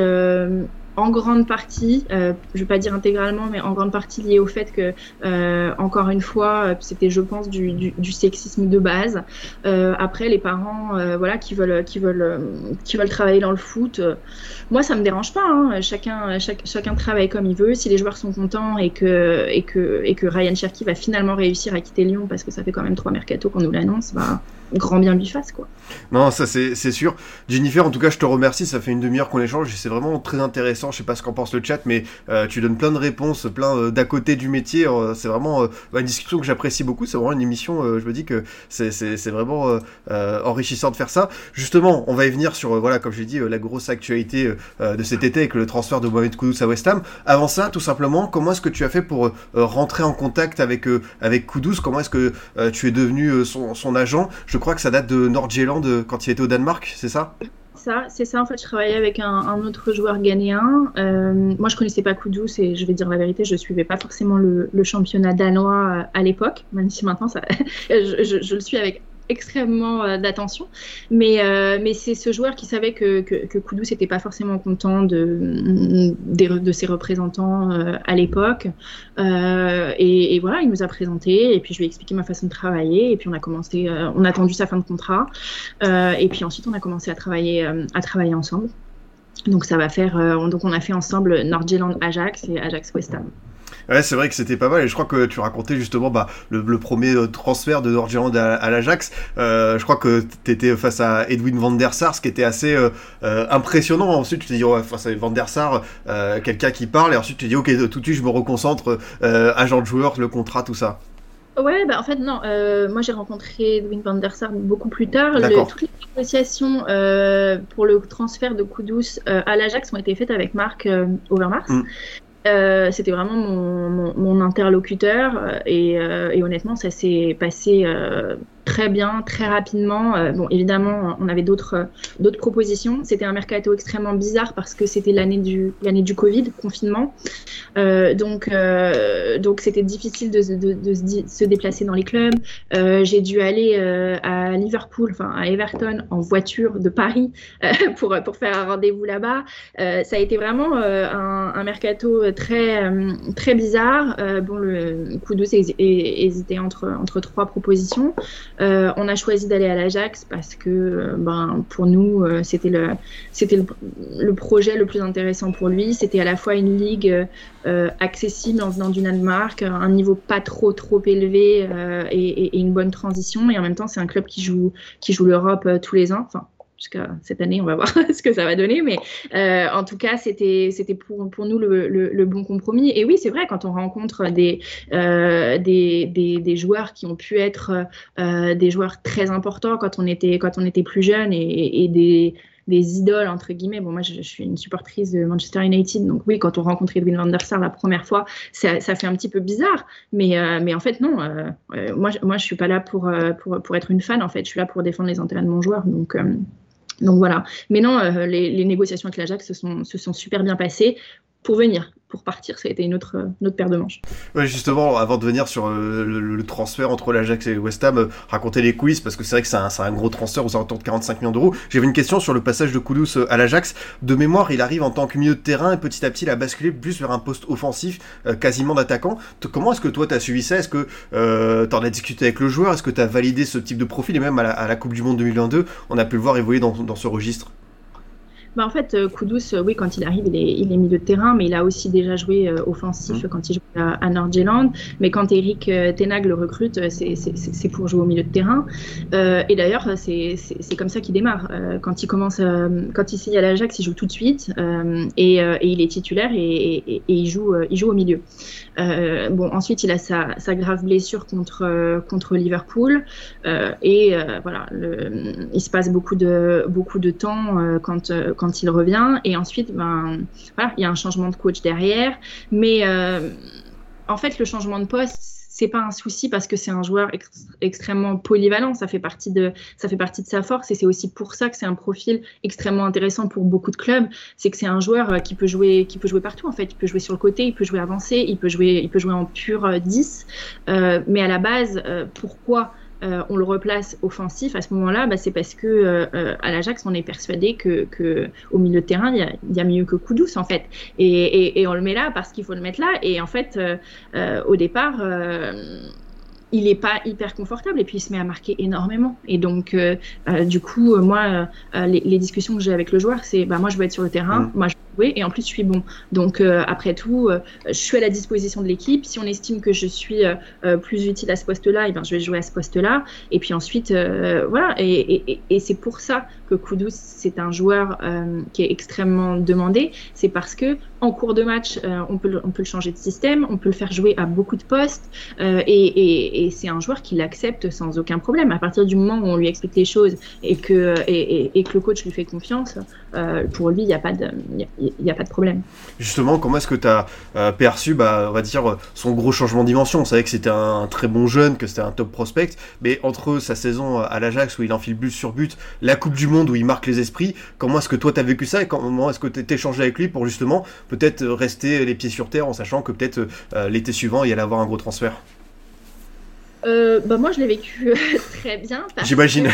en grande partie, euh, je vais pas dire intégralement, mais en grande partie lié au fait que, euh, encore une fois, euh, c'était, je pense, du, sexisme de base. Euh, après, les parents, voilà, qui veulent, qui veulent, qui veulent travailler dans le foot, moi, ça me dérange pas. Hein. Chacun, chacun travaille comme il veut. Si les joueurs sont contents et que, et que, et que Ryan Cherky va finalement réussir à quitter Lyon parce que ça fait quand même trois mercato qu'on nous l'annonce, bah, grand bien lui fasse, quoi. Non, ça c'est sûr. Jennifer, en tout cas, je te remercie. Ça fait une demi-heure qu'on échange et c'est vraiment très intéressant. Je sais pas ce qu'en pense le chat, mais euh, tu donnes plein de réponses, plein euh, d'à côté du métier. Euh, c'est vraiment euh, une discussion que j'apprécie beaucoup. C'est vraiment une émission. je me dis que c'est vraiment enrichissant de faire ça. Justement, on va y venir sur voilà, comme je l'ai dit, la grosse actualité de cet été avec le transfert de Mohamed Kudus à West Ham. Avant ça, tout simplement, comment est-ce que tu as fait pour rentrer en contact avec avec Kudus Comment est-ce que tu es devenu son, son agent? Crois que ça date de Nordjylland euh, quand il était au Danemark, c'est ça? Ça, c'est ça. En fait, je travaillais avec un, autre joueur ghanéen. Euh, moi, je connaissais pas Kudus et je vais dire la vérité, je suivais pas forcément le, championnat danois euh, à l'époque, même si maintenant, *laughs* je, je, je le suis avec extrêmement euh, d'attention. Mais, euh, mais c'est ce joueur qui savait que, que, que n'était pas forcément content de, de, de ses représentants euh, à l'époque. Et, voilà, il nous a présenté et puis je lui ai expliqué ma façon de travailler. Et puis on a commencé, on a attendu sa fin de contrat. Et puis ensuite, on a commencé à travailler, à travailler ensemble. Donc ça va faire, donc on a fait ensemble Nordjylland Ajax et Ajax West Ham. Ouais, c'est vrai que c'était pas mal et je crois que tu racontais justement bah, le, le premier transfert de Nordjylland à, à l'Ajax. Euh, je crois que tu étais face à Edwin van der Sar, ce qui était assez euh, euh, impressionnant. Ensuite, tu t'es dit, ouais, face à van der Sar, euh, quelqu'un qui parle et ensuite tu t'es dit, ok, tout de suite je me reconcentre, euh, agent de joueur, le contrat, tout ça. Ouais, bah en fait, non. Euh, moi, j'ai rencontré Edwin van der Sar beaucoup plus tard. Le, toutes les négociations euh, pour le transfert de Kudus euh, à l'Ajax ont été faites avec Marc euh, Overmars. Mm. Euh, c'était vraiment mon, interlocuteur euh, et, euh, et, honnêtement ça s'est passé très bien, très rapidement. Euh, bon, évidemment, on avait d'autres d'autres propositions. C'était un mercato extrêmement bizarre parce que c'était l'année du l'année du Covid, confinement. Euh, donc euh, donc c'était difficile de, de, de, se, déplacer dans les clubs. Euh, J'ai dû aller euh, à Liverpool, enfin à Everton en voiture de Paris euh, *laughs* pour pour faire un rendez-vous là-bas. Euh, ça a été vraiment euh, un, mercato très très bizarre. Euh, bon, le coup douce hésitait entre entre trois propositions. Euh, on a choisi d'aller à l'Ajax parce que ben, pour nous, euh, c'était le, c'était le, projet le plus intéressant pour lui. C'était à la fois une ligue euh, accessible en venant du Danemark, un niveau pas trop trop élevé euh, et, une bonne transition. Et en même temps, c'est un club qui joue, qui joue l'Europe euh, tous les ans. Jusqu'à cette année, on va voir *laughs* ce que ça va donner. Mais euh, en tout cas, c'était pour, nous le, bon compromis. Et oui, c'est vrai, quand on rencontre des, euh, joueurs qui ont pu être euh, des joueurs très importants quand on était, plus jeune et, des idoles entre guillemets. Bon, moi, je, suis une supportrice de Manchester United, donc oui, quand on rencontre Edwin van der Sar la première fois, ça, fait un petit peu bizarre, mais en fait non. Moi, moi, je suis pas là pour, pour être une fan. En fait, je suis là pour défendre les intérêts de mon joueur. Donc donc voilà. Mais non, euh, les, les, négociations avec l'Ajax se sont, se sont super bien passées pour venir. Pour partir, ça a été une autre, autre paire de manches. Justement, avant de venir sur euh, le, transfert entre l'Ajax et West Ham, euh, raconter les coulisses, parce que c'est vrai que c'est un, gros transfert aux alentours de 45 millions d'euros. J'avais une question sur le passage de Kudus à l'Ajax. De mémoire, il arrive en tant que milieu de terrain et petit à petit, il a basculé plus vers un poste offensif, euh, quasiment d'attaquant. Comment est-ce que toi, tu as suivi ça? Est-ce que euh, tu en as discuté avec le joueur? Est-ce que tu as validé ce type de profil? Et même à la, Coupe du Monde 2022, on a pu le voir évoluer dans ce registre bah, En fait, Kudus, oui, quand il arrive, il est, il est milieu de terrain, mais il a aussi déjà joué offensif mmh. quand il jouait à, à Nord-Irlande. Mais quand Eric Tenag le recrute, c'est pour jouer au milieu de terrain. et d'ailleurs, c'est comme ça qu'il démarre. quand il commence, quand il signe à l'Ajax, il joue tout de suite et, et, il est titulaire et, et, et il, joue, il joue au milieu. Euh, bon, ensuite, il a sa, sa grave blessure contre, euh, contre Liverpool. Euh, et voilà, le, il se passe beaucoup de, beaucoup de temps quand, quand il revient. Et ensuite, ben, voilà, il y a un changement de coach derrière. Mais en fait, le changement de poste, c'est pas un souci parce que c'est un joueur extrêmement polyvalent. Ça fait partie de, ça fait partie de sa force et c'est aussi pour ça que c'est un profil extrêmement intéressant pour beaucoup de clubs. C'est que c'est un joueur euh, qui peut jouer, qui peut jouer partout en fait. Il peut jouer sur le côté, il peut jouer avancé, il peut jouer, il peut jouer en pur 10. Euh, euh, mais à la base, pourquoi euh, on le replace offensif à ce moment-là, bah, c'est parce que euh, euh, à l'Ajax, on est persuadé que, au milieu de terrain, il y, a, mieux que Koudous en fait, et, on le met là parce qu'il faut le mettre là. Et en fait, au départ, il n'est pas hyper confortable et puis il se met à marquer énormément. Et donc, du coup, moi, les, discussions que j'ai avec le joueur, c'est bah, moi, je veux être sur le terrain, mmh. moi, et en plus je suis bon. Donc euh, après tout, euh, je suis à la disposition de l'équipe. Si on estime que je suis euh, plus utile à ce poste-là, et eh ben, je vais jouer à ce poste-là. Et puis ensuite, voilà. Et, c'est pour ça que Koudous, c'est un joueur qui est extrêmement demandé. C'est parce que en cours de match, on, peut, on peut le changer de système, on peut le faire jouer à beaucoup de postes. et, c'est un joueur qui l'accepte sans aucun problème. À partir du moment où on lui explique les choses et que, et, que le coach lui fait confiance, pour lui, il n'y a pas de a pas de problème. Justement, comment est-ce que tu as euh, perçu, bah, on va dire, son gros changement de dimension? On savait que c'était un, très bon jeune, que c'était un top prospect, mais entre sa saison à l'Ajax où il enfile but sur but, la Coupe du Monde où il marque les esprits, comment est-ce que toi tu as vécu ça? Et comment est-ce que tu échangé avec lui pour justement peut-être rester les pieds sur terre en sachant que peut-être euh, l'été suivant il allait avoir un gros transfert? Euh, bah moi, je l'ai vécu *laughs* très bien. J'imagine.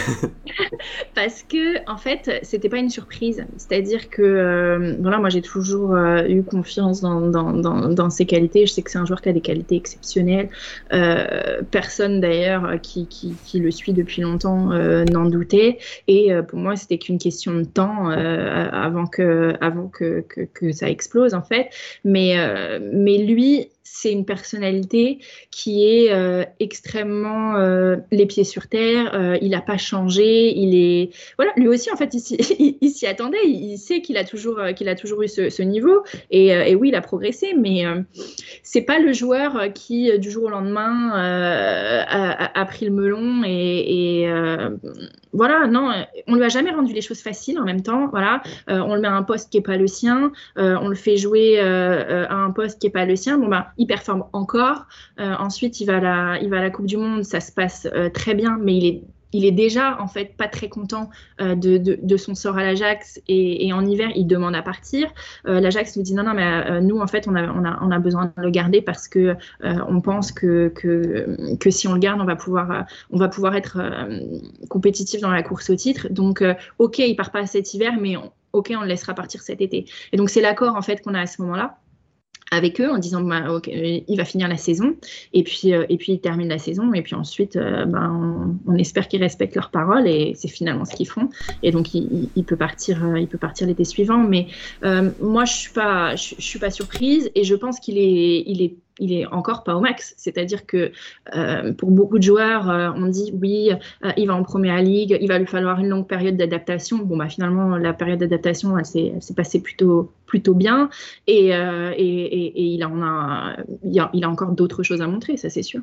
*laughs* parce que, en fait, c'était pas une surprise. C'est-à-dire que, euh, voilà, moi, j'ai toujours euh, eu confiance dans, dans, dans, dans, ses qualités. Je sais que c'est un joueur qui a des qualités exceptionnelles. personne, d'ailleurs, qui, qui, qui, le suit depuis longtemps n'en doutait. Et pour moi, c'était qu'une question de temps avant, que, avant que, que, que, ça explose, en fait. Mais, mais lui, c'est une personnalité qui est euh, extrêmement euh, les pieds sur terre. Euh, il n'a pas changé. Il est voilà, lui aussi en fait, il, s'y *laughs* attendait. Il, sait qu'il a toujours qu'il a toujours eu ce, niveau. Et, oui, il a progressé, mais c'est pas le joueur qui du jour au lendemain a, pris le melon et, voilà. Non, on lui a jamais rendu les choses faciles. En même temps, voilà, on le met à un poste qui est pas le sien. on le fait jouer à un poste qui est pas le sien. Bon bah il performe encore. Euh, ensuite, il va, à la, Coupe du Monde, ça se passe euh, très bien, mais il est déjà en fait pas très content euh, de, son sort à l'Ajax et, en hiver il demande à partir. L'Ajax lui dit non non mais nous en fait on a, on, on besoin de le garder parce que on pense que, si on le garde on va pouvoir on être compétitif dans la course au titre. Donc ok il part pas cet hiver mais ok on le laissera partir cet été. Et donc c'est l'accord en fait qu'on a à ce moment-là avec eux en disant bah, il va finir la saison. Et puis euh, il termine la saison. Et puis ensuite euh, ben, on, espère qu'ils respectent leurs paroles et c'est finalement ce qu'ils font. Et donc il, peut partir euh, l'été suivant. Mais moi je suis pas suis pas surprise et je pense qu'il est est il est encore pas au max. C'est-à-dire que euh, pour beaucoup de joueurs, euh, on dit oui, euh, il va en première ligue, il va lui falloir une longue période d'adaptation. Bon, bah finalement, la période d'adaptation, elle s'est passée plutôt, plutôt bien et, il a encore d'autres choses à montrer, ça c'est sûr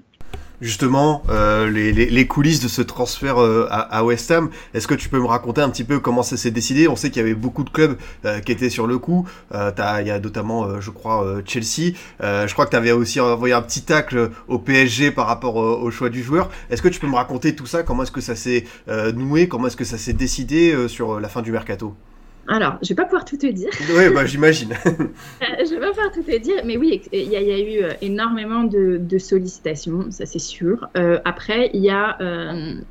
justement euh, les, les, coulisses de ce transfert euh, à, West Ham. Est-ce que tu peux me raconter un petit peu comment ça s'est décidé? On sait qu'il y avait beaucoup de clubs euh, qui étaient sur le coup. il y a notamment, je crois, Chelsea. je crois que tu aussi envoyé un petit tacle au PSG par rapport au choix du joueur. Est-ce que tu peux me raconter tout ça? Comment est-ce que ça s'est noué? Comment est-ce que ça s'est décidé sur la fin du mercato? Alors, je vais pas pouvoir tout te dire. *laughs* Oui, bah, j'imagine. *laughs* Euh, je vais pas pouvoir tout te dire, mais oui, il y, a eu euh, énormément de, sollicitations, ça c'est sûr. Euh, après, il y a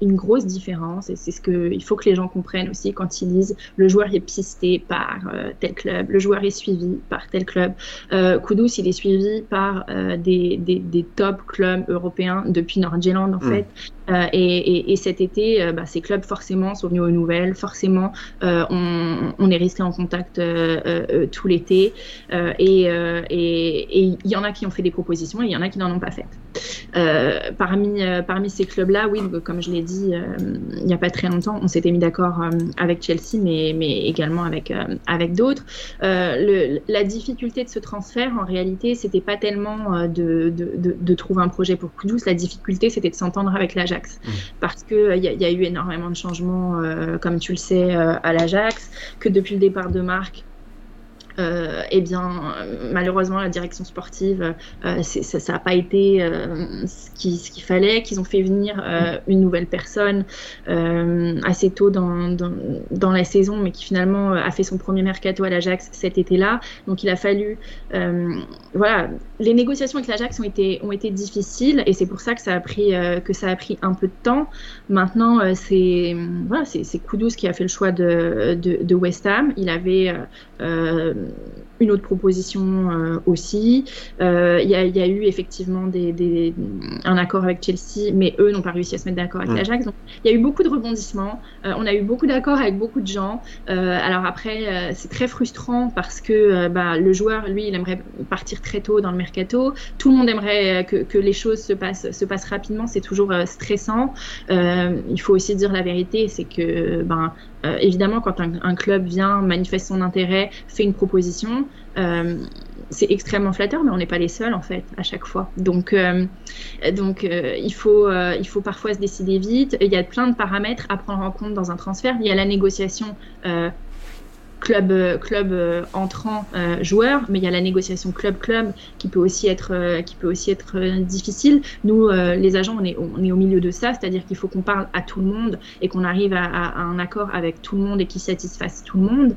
une grosse différence, et c'est ce qu'il faut que les gens comprennent aussi quand ils lisent le joueur est pisté par tel club, le joueur est suivi par tel club. Kudus, il est suivi par des, des, top clubs européens depuis Nord-Irlande, en hmm. fait. Euh, et, et, cet été, euh, bah, ces clubs forcément sont venus aux nouvelles, forcément euh, on, on, est resté en contact tout l'été. et il y en a qui ont fait des propositions et il y en a qui n'en ont pas faites. Parmi, parmi ces clubs-là, oui, comme je l'ai dit il n'y a pas très longtemps, on s'était mis d'accord avec Chelsea, mais, mais également avec, avec d'autres. la difficulté de ce transfert, en réalité, c'était pas tellement de, de, de, de, trouver un projet pour Kudus, la difficulté, c'était de s'entendre avec l'Ajax. Mmh. Parce qu'il euh, y, y, a eu énormément de changements, euh, comme tu le sais, euh, à l'Ajax, que depuis le départ de Marc, euh, eh bien, malheureusement, la direction sportive, euh, ça n'a pas été euh, ce qu'il fallait, qu'ils ont fait venir une nouvelle personne assez tôt dans, dans, la saison, mais qui finalement a fait son premier mercato à l'Ajax cet été-là. Donc, il a fallu. voilà, les négociations avec l'Ajax ont été, ont été difficiles et c'est pour ça que ça, a pris, que ça a pris un peu de temps. Maintenant, c'est voilà, qui a fait le choix de, West Ham. Il avait une autre proposition euh, aussi. Euh, il y, a eu effectivement des, un accord avec Chelsea, mais eux n'ont pas réussi à se mettre d'accord avec l'Ajax. Donc il y a eu beaucoup de rebondissements. Euh, on a eu beaucoup d'accords avec beaucoup de gens. alors après, c'est très frustrant parce que bah, le joueur, lui, il aimerait partir très tôt dans le mercato. Tout le monde aimerait que, que les choses se passent, se passent rapidement. C'est toujours stressant. il faut aussi dire la vérité, c'est que ben, euh, évidemment, quand un, club vient, manifeste son intérêt, fait une proposition, euh, c'est extrêmement flatteur, mais on n'est pas les seuls en fait à chaque fois. Donc, euh, donc il, faut, il faut parfois se décider vite. Il y a plein de paramètres à prendre en compte dans un transfert. Il y a la négociation club, euh, club euh, entrant euh, joueur, mais il y a la négociation club-club qui peut aussi être, qui peut aussi être difficile. Nous, les agents, on est, on est au milieu de ça, c'est-à-dire qu'il faut qu'on parle à tout le monde et qu'on arrive à, un accord avec tout le monde et qui satisfasse tout le monde.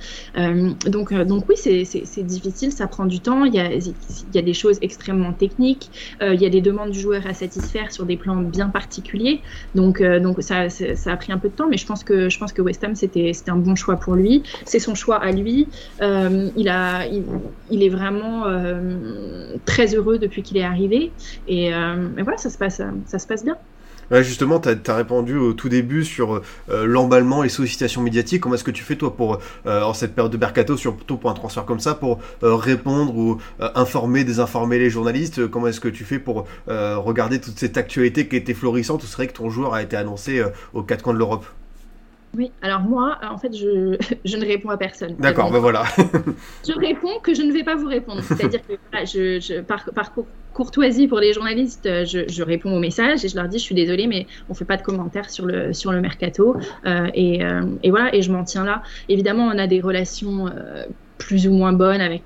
donc, donc oui, c'est difficile, ça prend du temps. Il y a, il y a des choses extrêmement techniques. il y a des demandes du joueur à satisfaire sur des plans bien particuliers. Donc, donc ça, ça a pris un peu de temps, mais je pense que, je pense que West Ham, c'était un bon choix pour lui. C'est son choix à lui. Euh, il, a, il, est vraiment euh, très heureux depuis qu'il est arrivé. Et, euh, et, voilà, ça se passe, ça se passe bien. justement, tu as, répondu au tout début sur l'emballement et sollicitations médiatiques. Comment est-ce que tu fais, toi, pour, en cette période de mercato, surtout pour un transfert comme ça, pour répondre ou informer, désinformer les journalistes? Comment est-ce que tu fais pour regarder toute cette actualité qui était florissante? C'est vrai que ton joueur a été annoncé aux quatre coins de l'Europe. Oui, alors moi, en fait, je, *laughs* je ne réponds à personne. D'accord, ben voilà. *laughs* je réponds que je ne vais pas vous répondre. C'est-à-dire que je, je, par, par, courtoisie pour les journalistes, je, je, réponds aux messages et je leur dis je suis désolée, mais on ne fait pas de commentaires sur le, sur le mercato. Euh, et, euh, et, voilà, et je m'en tiens là. Évidemment, on a des relations euh, plus ou moins bonnes avec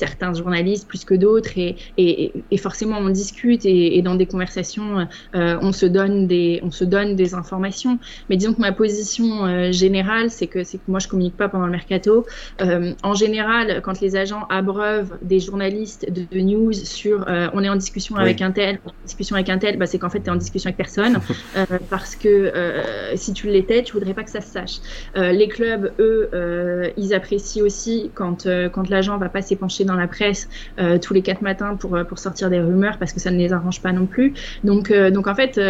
certains journalistes plus que d'autres et, et, et, forcément on discute et, et dans des conversations euh, on se donne des on se donne des informations. Mais disons que ma position euh, générale c'est que c'est que moi je communique pas pendant le mercato. Euh, en général quand les agents abreuvent des journalistes de, news sur on est en discussion avec un tel en discussion avec un tel bah, c'est qu'en fait tu es en discussion avec personne *laughs* parce que si tu l'étais tu voudrais pas que ça se sache. Les clubs eux ils apprécient aussi quand quand l'agent va pas s'épancher dans la presse euh, tous les quatre matins pour, euh, pour sortir des rumeurs parce que ça ne les arrange pas non plus. Donc, euh, donc en fait,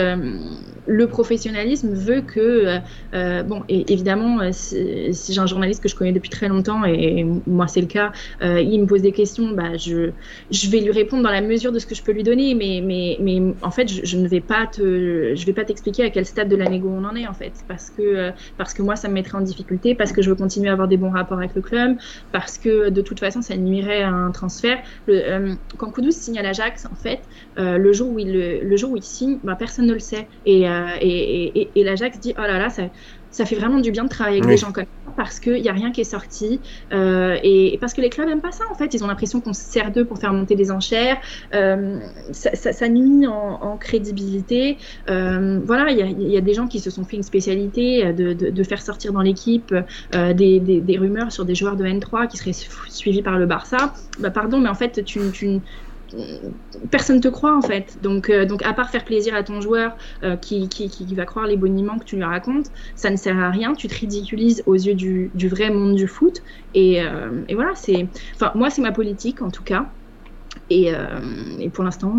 le professionnalisme veut que, bon, évidemment, si, j'ai un journaliste que je connais depuis très longtemps, et, moi c'est le cas, il me pose des questions, bah, je, je vais lui répondre dans la mesure de ce que je peux lui donner, mais, mais, mais en fait, je, ne vais pas te, je vais pas t'expliquer à quel stade de la négo on en est, en fait, parce que, parce que moi, ça me mettrait en difficulté, parce que je veux continuer à avoir des bons rapports avec le club, parce que de toute façon, ça nuirait un transfert. Le, euh, quand Kudus signe à l'Ajax, en fait, euh, le, jour où il, le, jour où il signe, bah, personne ne le sait. Et, euh, et, et, et l'Ajax dit Oh là là, ça, ça fait vraiment du bien de travailler avec des gens comme ça parce qu'il n'y a rien qui est sorti euh, et, parce que les clubs n'aiment pas ça en fait. Ils ont l'impression qu'on se sert d'eux pour faire monter des enchères. Euh, ça, ça, ça, nuit en, en crédibilité. Euh, voilà, il y, y, a des gens qui se sont fait une spécialité de, de, de faire sortir dans l'équipe des, des, des, rumeurs sur des joueurs de N3 qui seraient suivis par le Barça. Bah, pardon, mais en fait, tu, tu, personne te croit en fait. Donc, euh, donc à part faire plaisir à ton joueur euh, qui, qui, qui, va croire les boniments que tu lui racontes, ça ne sert à rien. Tu te ridiculises aux yeux du, du vrai monde du foot. Et, euh, et voilà, c'est. Enfin, moi, c'est ma politique en tout cas. Et, et pour l'instant,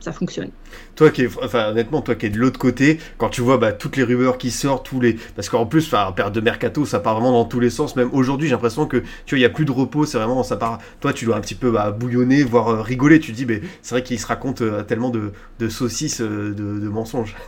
ça fonctionne. Toi qui es, enfin honnêtement, toi qui es de l'autre côté, quand tu vois bah, toutes les rumeurs qui sortent, tous les, parce qu'en plus, enfin, perte de mercato, ça part vraiment dans tous les sens. Même aujourd'hui, j'ai l'impression que tu vois, il y a plus de repos. C'est vraiment, ça part. Toi, tu dois un petit peu bah, bouillonner, voire rigoler. Tu te dis, mais c'est vrai qu'il se raconte tellement de, de saucisses, de, de mensonges. *laughs*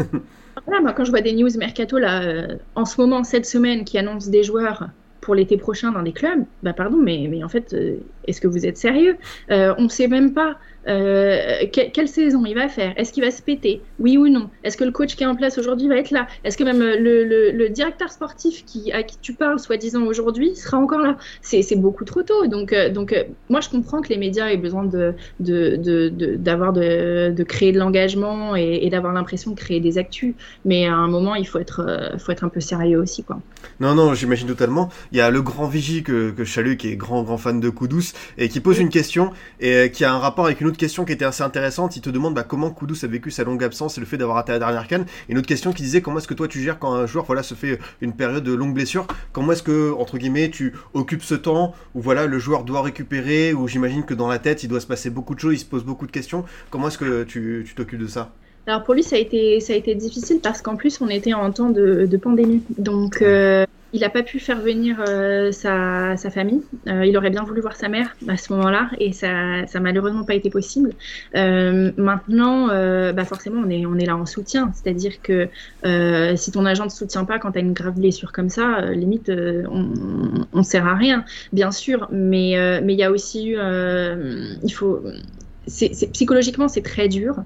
Voilà, moi, quand je vois des news mercato là, en ce moment, cette semaine, qui annoncent des joueurs pour l'été prochain dans des clubs, bah pardon, mais, mais en fait, euh, est-ce que vous êtes sérieux? Euh, On ne sait même pas euh, quelle saison il va faire? Est-ce qu'il va se péter? Oui ou non? Est-ce que le coach qui est en place aujourd'hui va être là? Est-ce que même le, le, directeur sportif qui, à qui tu parles, soi-disant aujourd'hui, sera encore là? C'est beaucoup trop tôt. Donc, donc moi, je comprends que les médias aient besoin de, de, d'avoir de, de, créer de l'engagement et, et d'avoir l'impression de créer des actus. Mais à un moment, il faut être, faut être un peu sérieux aussi. Quoi. Non, non, j'imagine totalement. Il y a le grand Vigie que, que je salue, qui est grand, grand fan de Koudous, et qui pose une question, et euh, qui a un rapport avec une autre question qui était assez intéressante. Il te demande bah, comment Koudous a vécu sa longue absence et le fait d'avoir raté la dernière canne. Et une autre question qui disait comment est-ce que toi tu gères quand un joueur voilà, se fait une période de longue blessure? Comment est-ce que, entre guillemets, tu occupes ce temps où voilà, le joueur doit récupérer, où j'imagine que dans la tête il doit se passer beaucoup de choses, il se pose beaucoup de questions. Comment est-ce que tu t'occupes de ça? Alors pour lui, ça a été, ça a été difficile parce qu'en plus, on était en temps de, de pandémie. Donc, euh, il n'a pas pu faire venir euh, sa, famille. Euh, il aurait bien voulu voir sa mère à ce moment-là et ça n'a malheureusement pas été possible. Euh, maintenant, bah forcément, on est, là en soutien. C'est-à-dire que si ton agent ne soutient pas quand tu as une grave blessure comme ça, limite, on ne sert à rien, bien sûr. Mais il y a aussi eu. il faut c'est, psychologiquement c'est très dur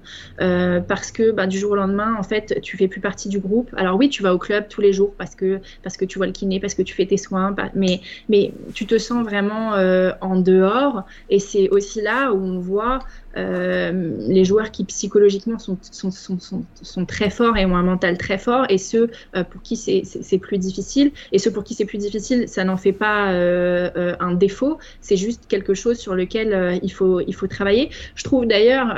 euh, parce que bah, du jour au lendemain en fait tu fais plus partie du groupe. Alors oui tu vas au club tous les jours parce que parce que tu vois le kiné parce que tu fais tes soins mais mais tu te sens vraiment euh, en dehors. Et c'est aussi là où on voit euh, les joueurs qui psychologiquement sont, sont, sont, sont, très forts et ont un mental très fort, et ceux euh, pour qui c'est plus difficile. Et ceux pour qui c'est plus difficile, ça n'en fait pas euh, un défaut, c'est juste quelque chose sur lequel il, faut, il faut travailler. Je trouve d'ailleurs,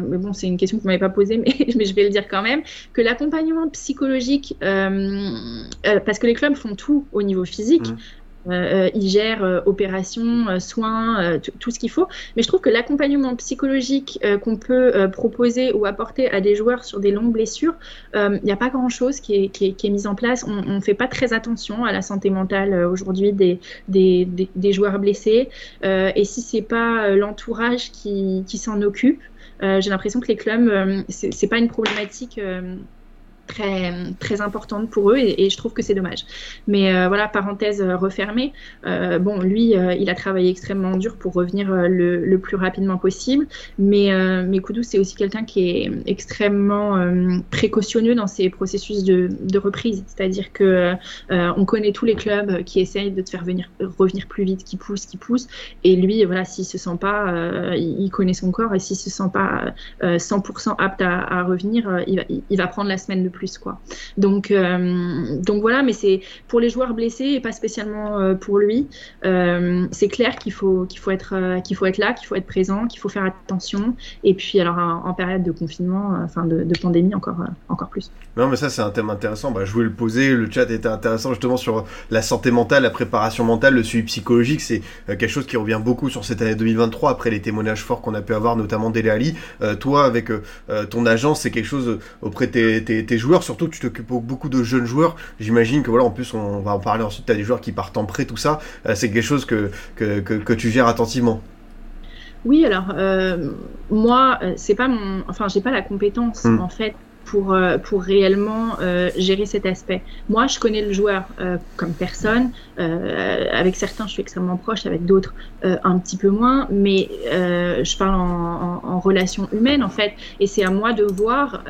mais bon, c'est une question que vous m'avez pas posée, *laughs* mais, mais, je vais le dire quand même, que l'accompagnement psychologique, parce que les clubs font tout au niveau physique, mmh. Euh, euh, il gère euh, opérations, soins, tout ce qu'il faut. Mais je trouve que l'accompagnement psychologique qu'on peut proposer ou apporter à des joueurs sur des longues blessures, il n'y a pas grand-chose qui est, qui, est, mis en place. On ne fait pas très attention à la santé mentale aujourd'hui des, des, des, joueurs blessés. et si c'est pas l'entourage qui, qui s'en occupe, j'ai l'impression que les clubs, c'est pas une problématique très, importante pour eux et, je trouve que c'est dommage. Mais euh, voilà, parenthèse euh, refermée. Euh, bon, lui, il a travaillé extrêmement dur pour revenir le, le, plus rapidement possible. Mais, mais Koudou, c'est aussi quelqu'un qui est extrêmement précautionneux dans ses processus de, de reprise. C'est-à-dire que on connaît tous les clubs qui essayent de te faire venir, revenir plus vite, qui poussent, qui poussent. Et lui, voilà, s'il se sent pas, il connaît son corps et s'il se sent pas 100% apte à, à revenir, il va, il va prendre la semaine de plus Donc, euh, donc voilà, mais c'est pour les joueurs blessés et pas spécialement euh, pour lui. Euh, c'est clair qu'il faut, qu'il faut, être, qu'il faut être là, qu'il faut être présent, qu'il faut faire attention. Et puis, alors en, période de confinement, enfin de, pandémie, encore, encore plus. Non, mais ça, c'est un thème intéressant. Bah, je voulais le poser. Le chat était intéressant justement sur la santé mentale, la préparation mentale, le suivi psychologique. C'est quelque chose qui revient beaucoup sur cette année 2023 après les témoignages forts qu'on a pu avoir, notamment d'Ele toi, avec ton agence, c'est quelque chose auprès de tes joueurs surtout que tu t'occupes beaucoup de jeunes joueurs. J'imagine que voilà, en plus, on va en parler ensuite. Tu as des joueurs qui partent en prêt, tout ça. Euh, c'est quelque chose que, que, tu gères attentivement. Oui, alors euh, moi, euh, c'est pas mon, enfin, j'ai pas la compétence hmm. en fait pour, pour réellement gérer cet aspect. Moi, je connais le joueur comme personne. avec certains, je suis extrêmement proche, avec d'autres, un petit peu moins. Mais je parle en, en, relation humaine, en fait. Et c'est à moi de voir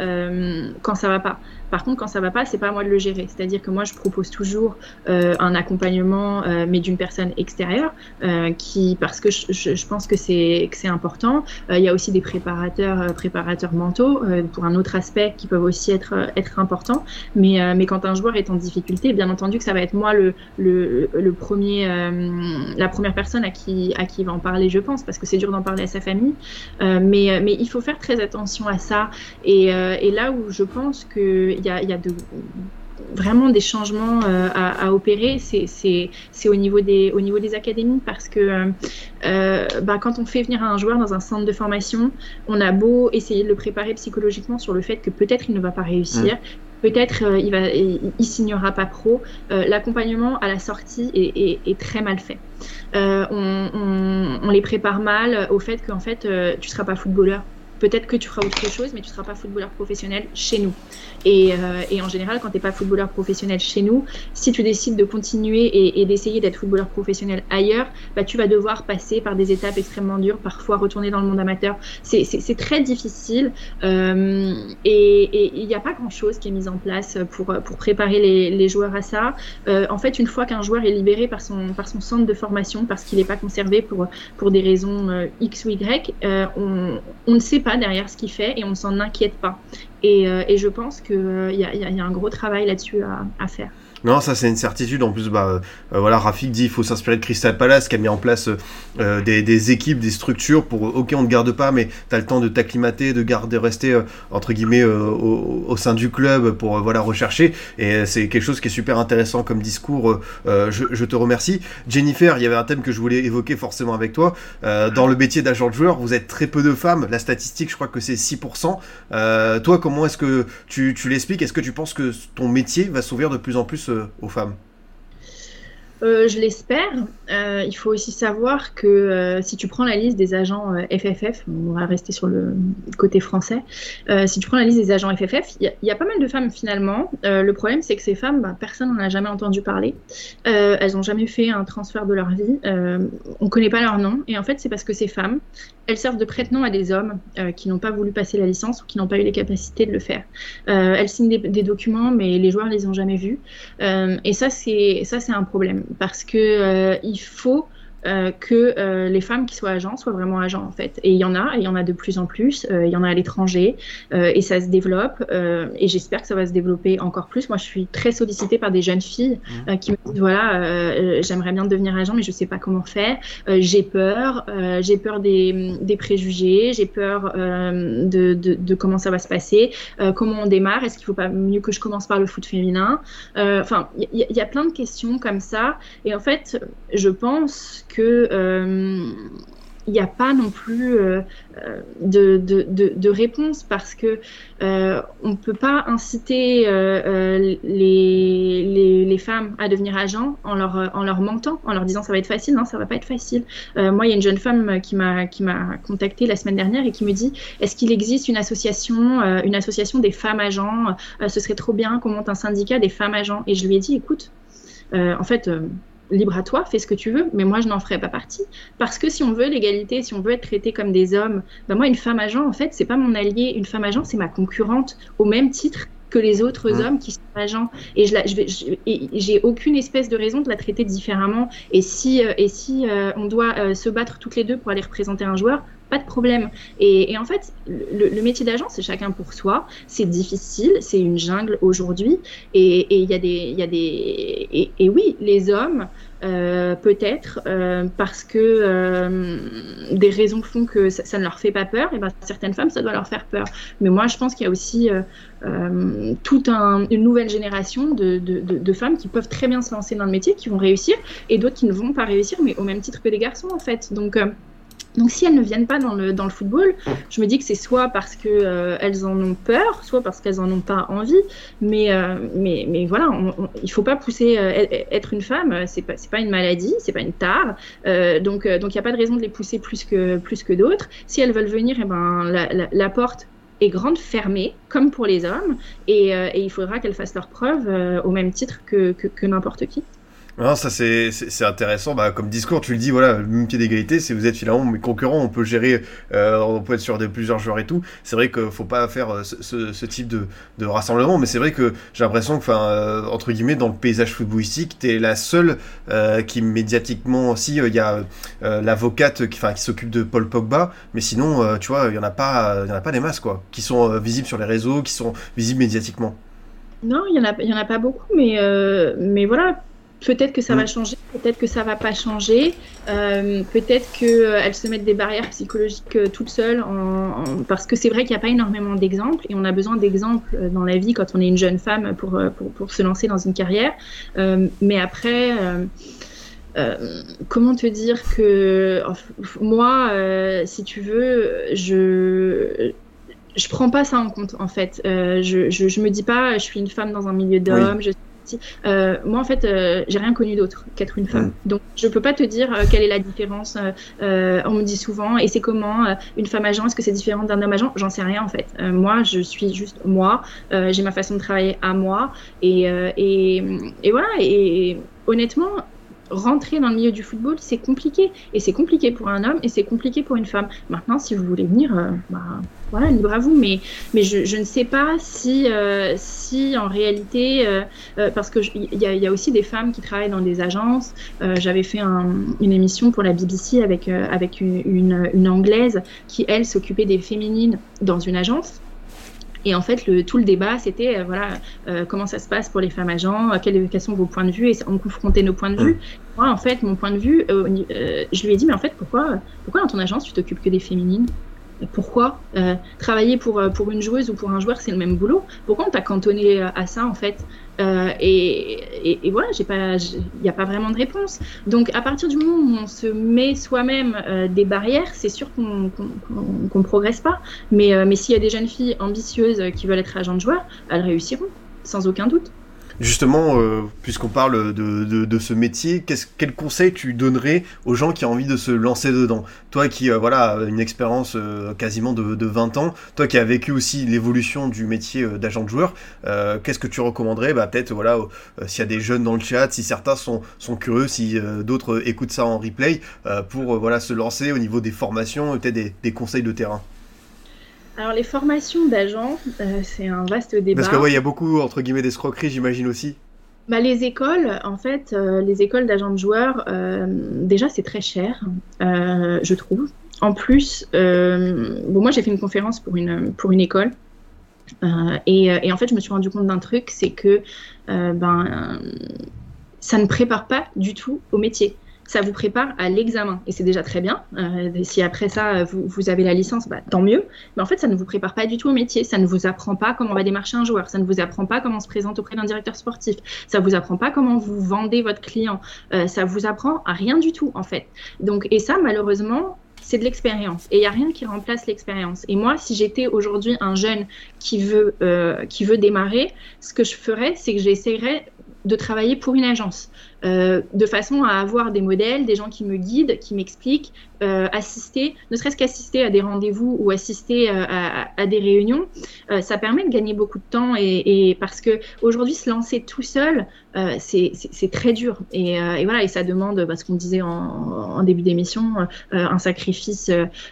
quand ça va pas. Par contre, quand ça va pas, c'est pas à moi de le gérer. C'est-à-dire que moi, je propose toujours euh, un accompagnement, euh, mais d'une personne extérieure, euh, qui, parce que je, pense que c'est c'est important. il y a aussi des préparateurs, préparateurs mentaux pour un autre aspect qui peuvent aussi être être importants. Mais mais quand un joueur est en difficulté, bien entendu que ça va être moi le le, premier, la première personne à qui à qui il va en parler, je pense, parce que c'est dur d'en parler à sa famille. mais mais il faut faire très attention à ça. Et, et là où je pense que il y a, de vraiment des changements à, opérer, c'est au, niveau des, au niveau des académies parce que bah, quand on fait venir un joueur dans un centre de formation, on a beau essayer de le préparer psychologiquement sur le fait que peut-être il ne va pas réussir, mmh peut-être euh, il va, il, signera pas pro. Euh, l'accompagnement à la sortie est, très mal fait. Euh, on, les prépare mal au fait qu'en fait tu seras pas footballeur peut-être que tu feras autre chose, mais tu ne seras pas footballeur professionnel chez nous. Et, euh, en général, quand tu n'es pas footballeur professionnel chez nous, si tu décides de continuer et, d'essayer d'être footballeur professionnel ailleurs, bah, tu vas devoir passer par des étapes extrêmement dures, parfois retourner dans le monde amateur. C'est très difficile euh, et il n'y a pas grand-chose qui est mis en place pour, préparer les, joueurs à ça. Euh, en fait, une fois qu'un joueur est libéré par son, centre de formation, parce qu'il n'est pas conservé pour, des raisons X ou Y, on ne sait pas derrière ce qu'il fait et on ne s'en inquiète pas. Et, euh, je pense qu'il euh, y, y, a un gros travail là-dessus à faire. Non, ça c'est une certitude. En plus, bah, euh, voilà, Rafik dit il faut s'inspirer de Crystal Palace qui a mis en place euh, des, des, équipes, des structures pour, ok, on ne garde pas, mais tu as le temps de t'acclimater, de garder, rester euh, entre guillemets au, sein du club pour voilà rechercher. Et c'est quelque chose qui est super intéressant comme discours. Je, je, te remercie, Jennifer. Il y avait un thème que je voulais évoquer forcément avec toi. dans le métier d'agent de joueur, vous êtes très peu de femmes. La statistique, je crois que c'est 6%. toi, comment est-ce que tu, tu l'expliques? Est-ce que tu penses que ton métier va s'ouvrir de plus en plus aux femmes euh, je l'espère. Euh, il faut aussi savoir que euh, si tu prends la liste des agents FFF, on va rester sur le côté français, si tu prends la liste des agents FFF, il y, a pas mal de femmes finalement. le problème, c'est que ces femmes, bah, personne n'en a jamais entendu parler. elles n'ont jamais fait un transfert de leur vie. on ne connaît pas leur nom. Et en fait, c'est parce que ces femmes, elles servent de prête-nom à des hommes qui n'ont pas voulu passer la licence ou qui n'ont pas eu les capacités de le faire. elles signent des, des, documents, mais les joueurs ne les ont jamais vus. et ça, c'est un problème parce que euh, il faut euh, que euh, les femmes qui soient agents soient vraiment agents en fait. Et il y en a, et il y en a de plus en plus. il y en a à l'étranger et ça se développe. et j'espère que ça va se développer encore plus. Moi, je suis très sollicitée par des jeunes filles mmh. qui me disent voilà, j'aimerais bien devenir agent, mais je sais pas comment faire. j'ai peur, j'ai peur des, des préjugés, j'ai peur de, de, de, comment ça va se passer, comment on démarre? Est-ce qu'il faut pas mieux que je commence par le foot féminin? Enfin, il y, y, a plein de questions comme ça. Et en fait, je pense que euh, il n'y a pas non plus euh, euh, de, de, de, réponse parce que on ne peut pas inciter les, les, les, femmes à devenir agents en leur, en leur mentant, en leur disant ça va être facile. Non, ça va pas être facile. moi, il y a une jeune femme qui m'a contactée la semaine dernière et qui me dit est-ce qu'il existe une association, une association des femmes agents? Ce serait trop bien qu'on monte un syndicat des femmes agents. Et je lui ai dit écoute, en fait libre à toi, fais ce que tu veux, mais moi je n'en ferai pas partie. Parce que si on veut l'égalité, si on veut être traité comme des hommes, ben moi une femme agent, en fait, c'est pas mon allié. Une femme agent, c'est ma concurrente au même titre que les autres mmh. hommes qui sont agents. Et je j'ai aucune espèce de raison de la traiter différemment. Et si, euh, et si euh, on doit euh, se battre toutes les deux pour aller représenter un joueur, pas de problème. Et, en fait, le, métier d'agent, c'est chacun pour soi. C'est difficile, c'est une jungle aujourd'hui. Et il y a des, y a des, et, oui, les hommes. Euh, peut-être euh, parce que euh, des raisons font que ça, ne leur fait pas peur, et ben certaines femmes ça doit leur faire peur. Mais moi je pense qu'il y a aussi toute une nouvelle génération de, de, femmes qui peuvent très bien se lancer dans le métier, qui vont réussir, et d'autres qui ne vont pas réussir, mais au même titre que les garçons en fait. Donc donc si elles ne viennent pas dans le, dans le football, je me dis que c'est soit parce qu'elles euh, elles en ont peur, soit parce qu'elles en ont pas envie. Mais, euh, mais, mais voilà, il faut pas pousser. Euh, être une femme, c'est pas, pas une maladie, c'est pas une tare. donc il n'y a pas de raison de les pousser plus que, plus que d'autres. Si elles veulent venir, eh ben, la, la, porte est grande, fermée, comme pour les hommes. Et, et il faudra qu'elles fassent leurs preuves au même titre que, que, que n'importe qui. Non, ça c'est intéressant. Bah, comme discours, tu le dis, voilà, le même pied d'égalité, si vous êtes finalement mes concurrents, on peut gérer, euh, on peut être sur de plusieurs joueurs et tout. C'est vrai qu'il faut pas faire euh, ce, type de, rassemblement, mais c'est vrai que j'ai l'impression que, euh, entre guillemets, dans le paysage footballistique, t'es la seule qui médiatiquement, si il y a l'avocate qui, s'occupe de Paul Pogba, mais sinon, tu vois, il y en a pas, il en a pas des masses quoi, qui sont visibles sur les réseaux, qui sont visibles médiatiquement. Non, il y en a, en a pas beaucoup, mais mais voilà Peut-être que ça va Mm. changer, peut-être que ça va pas changer, euh, peut-être qu'elles se mettent des barrières psychologiques euh, toutes seules, en, en- parce que c'est vrai qu'il n'y a pas énormément d'exemples et on a besoin d'exemples euh, dans la vie quand on est une jeune femme pour, euh, pour, pour se lancer dans une carrière. Euh, mais après, euh, euh, comment te dire que moi, euh, si tu veux, je je prends pas ça en compte en fait. Euh, je, je, je me dis pas, je suis une femme dans un milieu d'hommes. je euh, moi en fait, euh, j'ai rien connu d'autre qu'être une femme. Donc je peux pas te dire euh, quelle est la différence. On me dit souvent, et c'est comment une femme agent Est-ce que c'est différent d'un homme agent J'en sais rien en fait. Moi, je suis juste moi. J'ai ma façon de travailler à moi, et et, et voilà. Et honnêtement. Rentrer dans le milieu du football, c'est compliqué. Et c'est compliqué pour un homme et c'est compliqué pour une femme. Maintenant, si vous voulez venir, euh, bah, voilà, libre à vous. Mais, mais je, ne sais pas si, euh, si en réalité, euh, parce qu'il y, a- y a aussi des femmes qui travaillent dans des agences. J'avais fait un- une émission pour la BBC avec, avec une Anglaise qui, elle, s'occupait des féminines dans une agence. Et en fait, le, tout le débat, c'était euh, voilà, euh, comment ça se passe pour les femmes agents, euh, quels, quels sont vos points de vue, et on confrontait nos points de vue. Moi, en fait, mon point de vue, je lui ai dit, mais en fait, pourquoi, pourquoi dans ton agence, tu t'occupes que des féminines? Pourquoi Euh, Travailler pour, pour une joueuse ou pour un joueur, c'est le même boulot? Pourquoi on t'a cantonné à ça, en fait? Euh, et, voilà, il n'y a pas vraiment de réponse. Donc, à partir du moment où on se met soi-même euh, des barrières, c'est sûr qu'on qu'on progresse pas. Mais, euh, mais s'il y a des jeunes filles ambitieuses qui veulent être agents de joueurs, elles réussiront, sans aucun doute. Justement, euh, puisqu'on parle de, de, ce métier, qu'est-ce, quel conseil tu donnerais aux gens qui ont envie de se lancer dedans? Toi qui euh, voilà, une expérience euh, quasiment de, de 20 ans, toi qui as vécu aussi l'évolution du métier d'agent de joueur, qu'est-ce que tu recommanderais? Bah, Peut-être voilà, s'il y a des jeunes dans le chat, si certains sont, sont curieux, si d'autres écoutent ça en replay, pour voilà, se lancer au niveau des formations, peut-être des, des conseils de terrain. Alors, les formations d'agents, euh, c'est un vaste débat. Parce que ouais, il y a beaucoup entre guillemets d'escroqueries, j'imagine aussi. Bah, les écoles, en fait, euh, les écoles d'agents de joueurs, euh, déjà, c'est très cher, je trouve. En plus, bon, moi, j'ai fait une conférence pour une, pour une école. et, et en fait, je me suis rendu compte d'un truc, c'est que ben, ça ne prépare pas du tout au métier. Ça vous prépare à l'examen. Et c'est déjà très bien. Euh, si après ça, vous, vous avez la licence, bah, tant mieux. Mais en fait, ça ne vous prépare pas du tout au métier. Ça ne vous apprend pas comment va démarcher un joueur. Ça ne vous apprend pas comment se présente auprès d'un directeur sportif. Ça vous apprend pas comment vous vendez votre client. Euh, ça vous apprend à rien du tout, en fait. Donc, et ça, malheureusement, c'est de l'expérience. Et il n'y a rien qui remplace l'expérience. Et moi, si j'étais aujourd'hui un jeune qui veut, euh, qui veut démarrer, ce que je ferais, c'est que j'essaierais de travailler pour une agence, euh, de façon à avoir des modèles, des gens qui me guident, qui m'expliquent, euh, assister, ne serait-ce qu'assister à des rendez-vous ou assister euh, à, des réunions, ça permet de gagner beaucoup de temps et, parce que aujourd'hui se lancer tout seul, c'est très dur et, voilà et ça demande, parce qu'on disait en, début d'émission, un sacrifice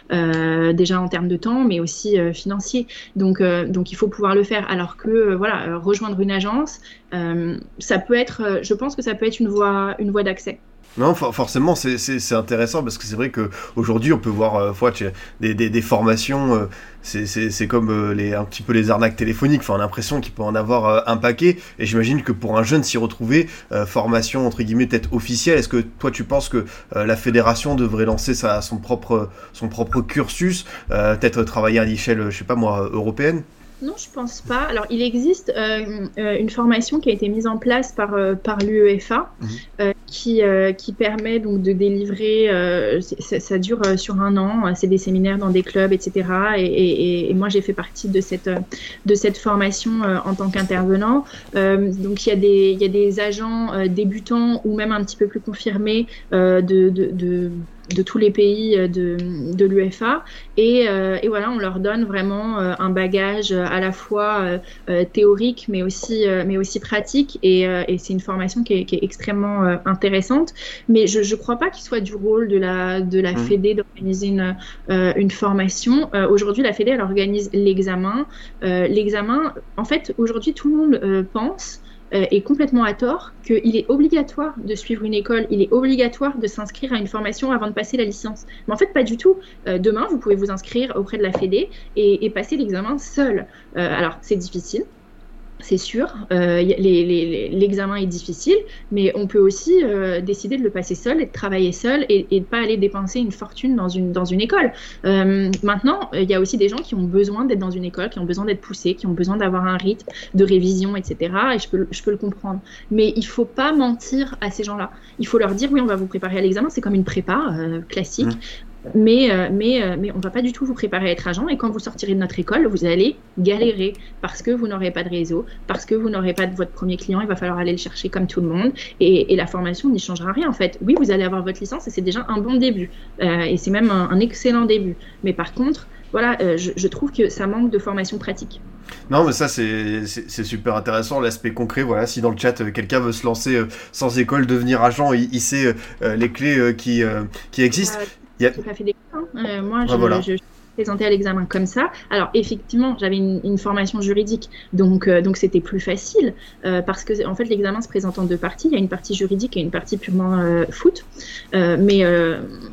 déjà en termes de temps, mais aussi financier. Donc donc il faut pouvoir le faire. Alors que voilà, rejoindre une agence, ça peut être, je pense que ça peut être une voie une voie d'accès. Non, for- forcément, c'est- intéressant parce que c'est vrai que aujourd'hui on peut voir euh, des, des, formations, euh, c'est- comme euh, les, un petit peu les arnaques téléphoniques, enfin, on a l'impression qu'il peut en avoir un paquet, et j'imagine que pour un jeune s'y retrouver, formation entre guillemets peut-être officielle, est-ce que toi tu penses que la fédération devrait lancer sa, son, propre, son propre cursus, peut-être travailler à l'échelle, je sais pas moi, européenne? Non, je pense pas. Alors, il existe euh, euh, une formation qui a été mise en place par, euh, par l'UEFA Mhm. euh, qui, euh, qui permet donc de délivrer, ça, ça dure sur un an, c'est des séminaires dans des clubs, etc. Et, et- et moi, j'ai fait partie de cette, de cette formation en tant qu'intervenant. Donc, il y, a des, y a des agents débutants ou même un petit peu plus confirmés de, de, de, de tous les pays euh, de, de l'UEFA. Et, euh, et voilà, on leur donne vraiment euh, un bagage à la fois euh, théorique, mais aussi, mais aussi pratique. Et, et c'est une formation qui est, qui est extrêmement intéressante. Mais je ne crois pas qu'il soit du rôle de la, de la Mhm. Fédé d'organiser une, une formation. Aujourd'hui, la Fédé, elle organise l'examen. L'examen, en fait, aujourd'hui, tout le monde pense euh, et complètement à tort qu'il est obligatoire de suivre une école, il est obligatoire de s'inscrire à une formation avant de passer la licence. Mais en fait, pas du tout. Euh, demain, vous pouvez vous inscrire auprès de la Fédé et, et passer l'examen seul. Euh, alors, c'est difficile. C'est sûr. Euh, L'examen est difficile, mais on peut aussi euh, décider de le passer seul et de travailler seul et, de pas aller dépenser une fortune dans une, dans une école. Euh, maintenant, il y a aussi des gens qui ont besoin d'être dans une école, qui ont besoin d'être poussés, qui ont besoin d'avoir un rythme de révision, etc. Et je peux, je peux le comprendre. Mais il faut pas mentir à ces gens-là. Il faut leur dire oui, on va vous préparer à l'examen. C'est comme une prépa classique. Mais, euh, mais, euh, mais on ne va pas du tout vous préparer à être agent. Et quand vous sortirez de notre école, vous allez galérer parce que vous n'aurez pas de réseau, parce que vous n'aurez pas de votre premier client. Il va falloir aller le chercher comme tout le monde. Et, et la formation n'y changera rien en fait. Oui, vous allez avoir votre licence et c'est déjà un bon début. Euh, et c'est même un, un, excellent début. Mais par contre, voilà, euh, je, je, trouve que ça manque de formation pratique. Non, mais ça, c'est super intéressant, l'aspect concret. Voilà, si dans le chat, quelqu'un veut se lancer euh, sans école, devenir agent, il, il sait les clés qui, qui existent. Il y a... pas fait des hein. euh, moi, je, voilà. je, présenté à l'examen comme ça. Alors effectivement, j'avais une, formation juridique, donc euh, donc c'était plus facile euh, parce que en fait l'examen se présente en deux parties. Il y a une partie juridique et une partie purement euh, foot. mais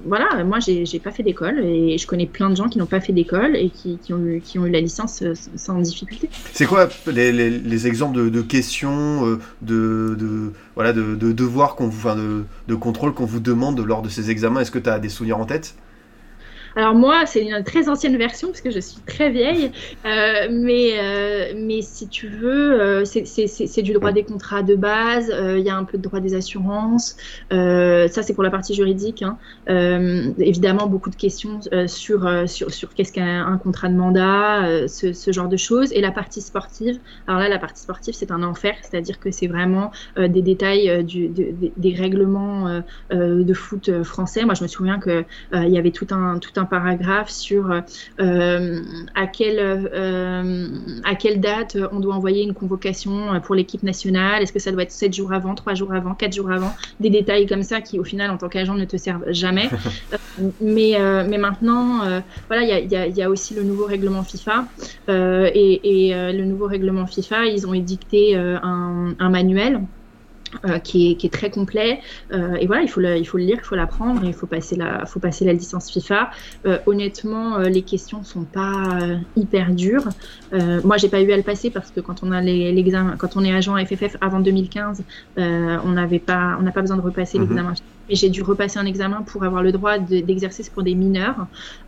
voilà, moi j'ai pas fait d'école et je connais plein de gens qui n'ont pas fait d'école et qui, ont eu, la licence sans difficulté. C'est quoi les, les, les, exemples de, questions, de, de, voilà, de devoirs qu'on vous, enfin, de, de contrôle qu'on vous demande lors de ces examens? Est-ce que tu as des souvenirs en tête? Alors moi, c'est une très ancienne version parce que je suis très vieille, euh, mais, euh, mais si tu veux, euh, c'est du droit des contrats de base, il y a un peu de droit des assurances, ça c'est pour la partie juridique. Hein. évidemment, beaucoup de questions sur, sur, sur qu'est-ce qu'un contrat de mandat, ce, genre de choses, et la partie sportive. Alors là, la partie sportive, c'est un enfer, c'est-à-dire que c'est vraiment des détails du, de, des règlements de foot français. Moi, je me souviens qu'il il y avait tout un, tout un paragraphe sur euh, à, quelle, euh, à quelle date on doit envoyer une convocation pour l'équipe nationale. Est-ce que ça doit être 7 jours avant, 3 jours avant, 4 jours avant? Des détails comme ça qui, au final, en tant qu'agent, ne te servent jamais. *laughs* mais, euh, mais maintenant, voilà, il y a, y a, aussi le nouveau règlement FIFA. et, et le nouveau règlement FIFA, ils ont édicté un, un manuel euh, qui, est, qui, est, très complet. Euh, et voilà, il faut, le, il faut le lire, il faut l'apprendre, il faut passer la, faut passer la licence FIFA. Euh, honnêtement, euh, les questions sont pas euh, hyper dures. moi, j'ai pas eu à le passer parce que quand on a l'examen, quand on est agent FFF avant 2015, on n'avait pas, on n'a pas besoin de repasser mm -hmm. l'examen mais j'ai dû repasser un examen pour avoir le droit d'exercer pour des mineurs.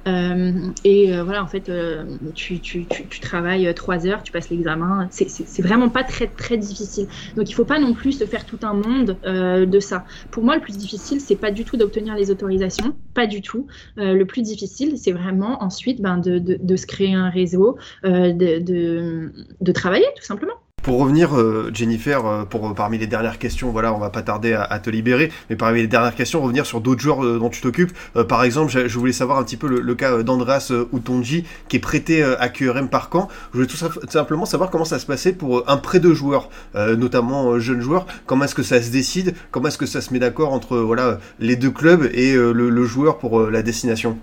Euh, et euh, voilà, en fait, euh, tu, tu, tu, tu, travailles trois heures, tu passes l'examen. C'est vraiment pas très très difficile. Donc il faut pas non plus se faire tout un monde de ça. Pour moi, le plus difficile, c'est pas du tout d'obtenir les autorisations, pas du tout. Le plus difficile, c'est vraiment ensuite ben, de, de, de, se créer un réseau, de, de, de travailler tout simplement. Pour revenir, euh, Jennifer, euh, pour parmi les dernières questions, voilà, on va pas tarder à, te libérer, mais parmi les dernières questions, revenir sur d'autres joueurs euh, dont tu t'occupes. par exemple, je, voulais savoir un petit peu le, cas d'Andreas Utonji, qui est prêté à QRM par camp. Je voulais tout, simplement savoir comment ça se passait pour un prêt de joueurs, notamment jeunes joueurs. Comment est-ce que ça se décide? Comment est-ce que ça se met d'accord entre voilà les deux clubs et le, joueur pour la destination?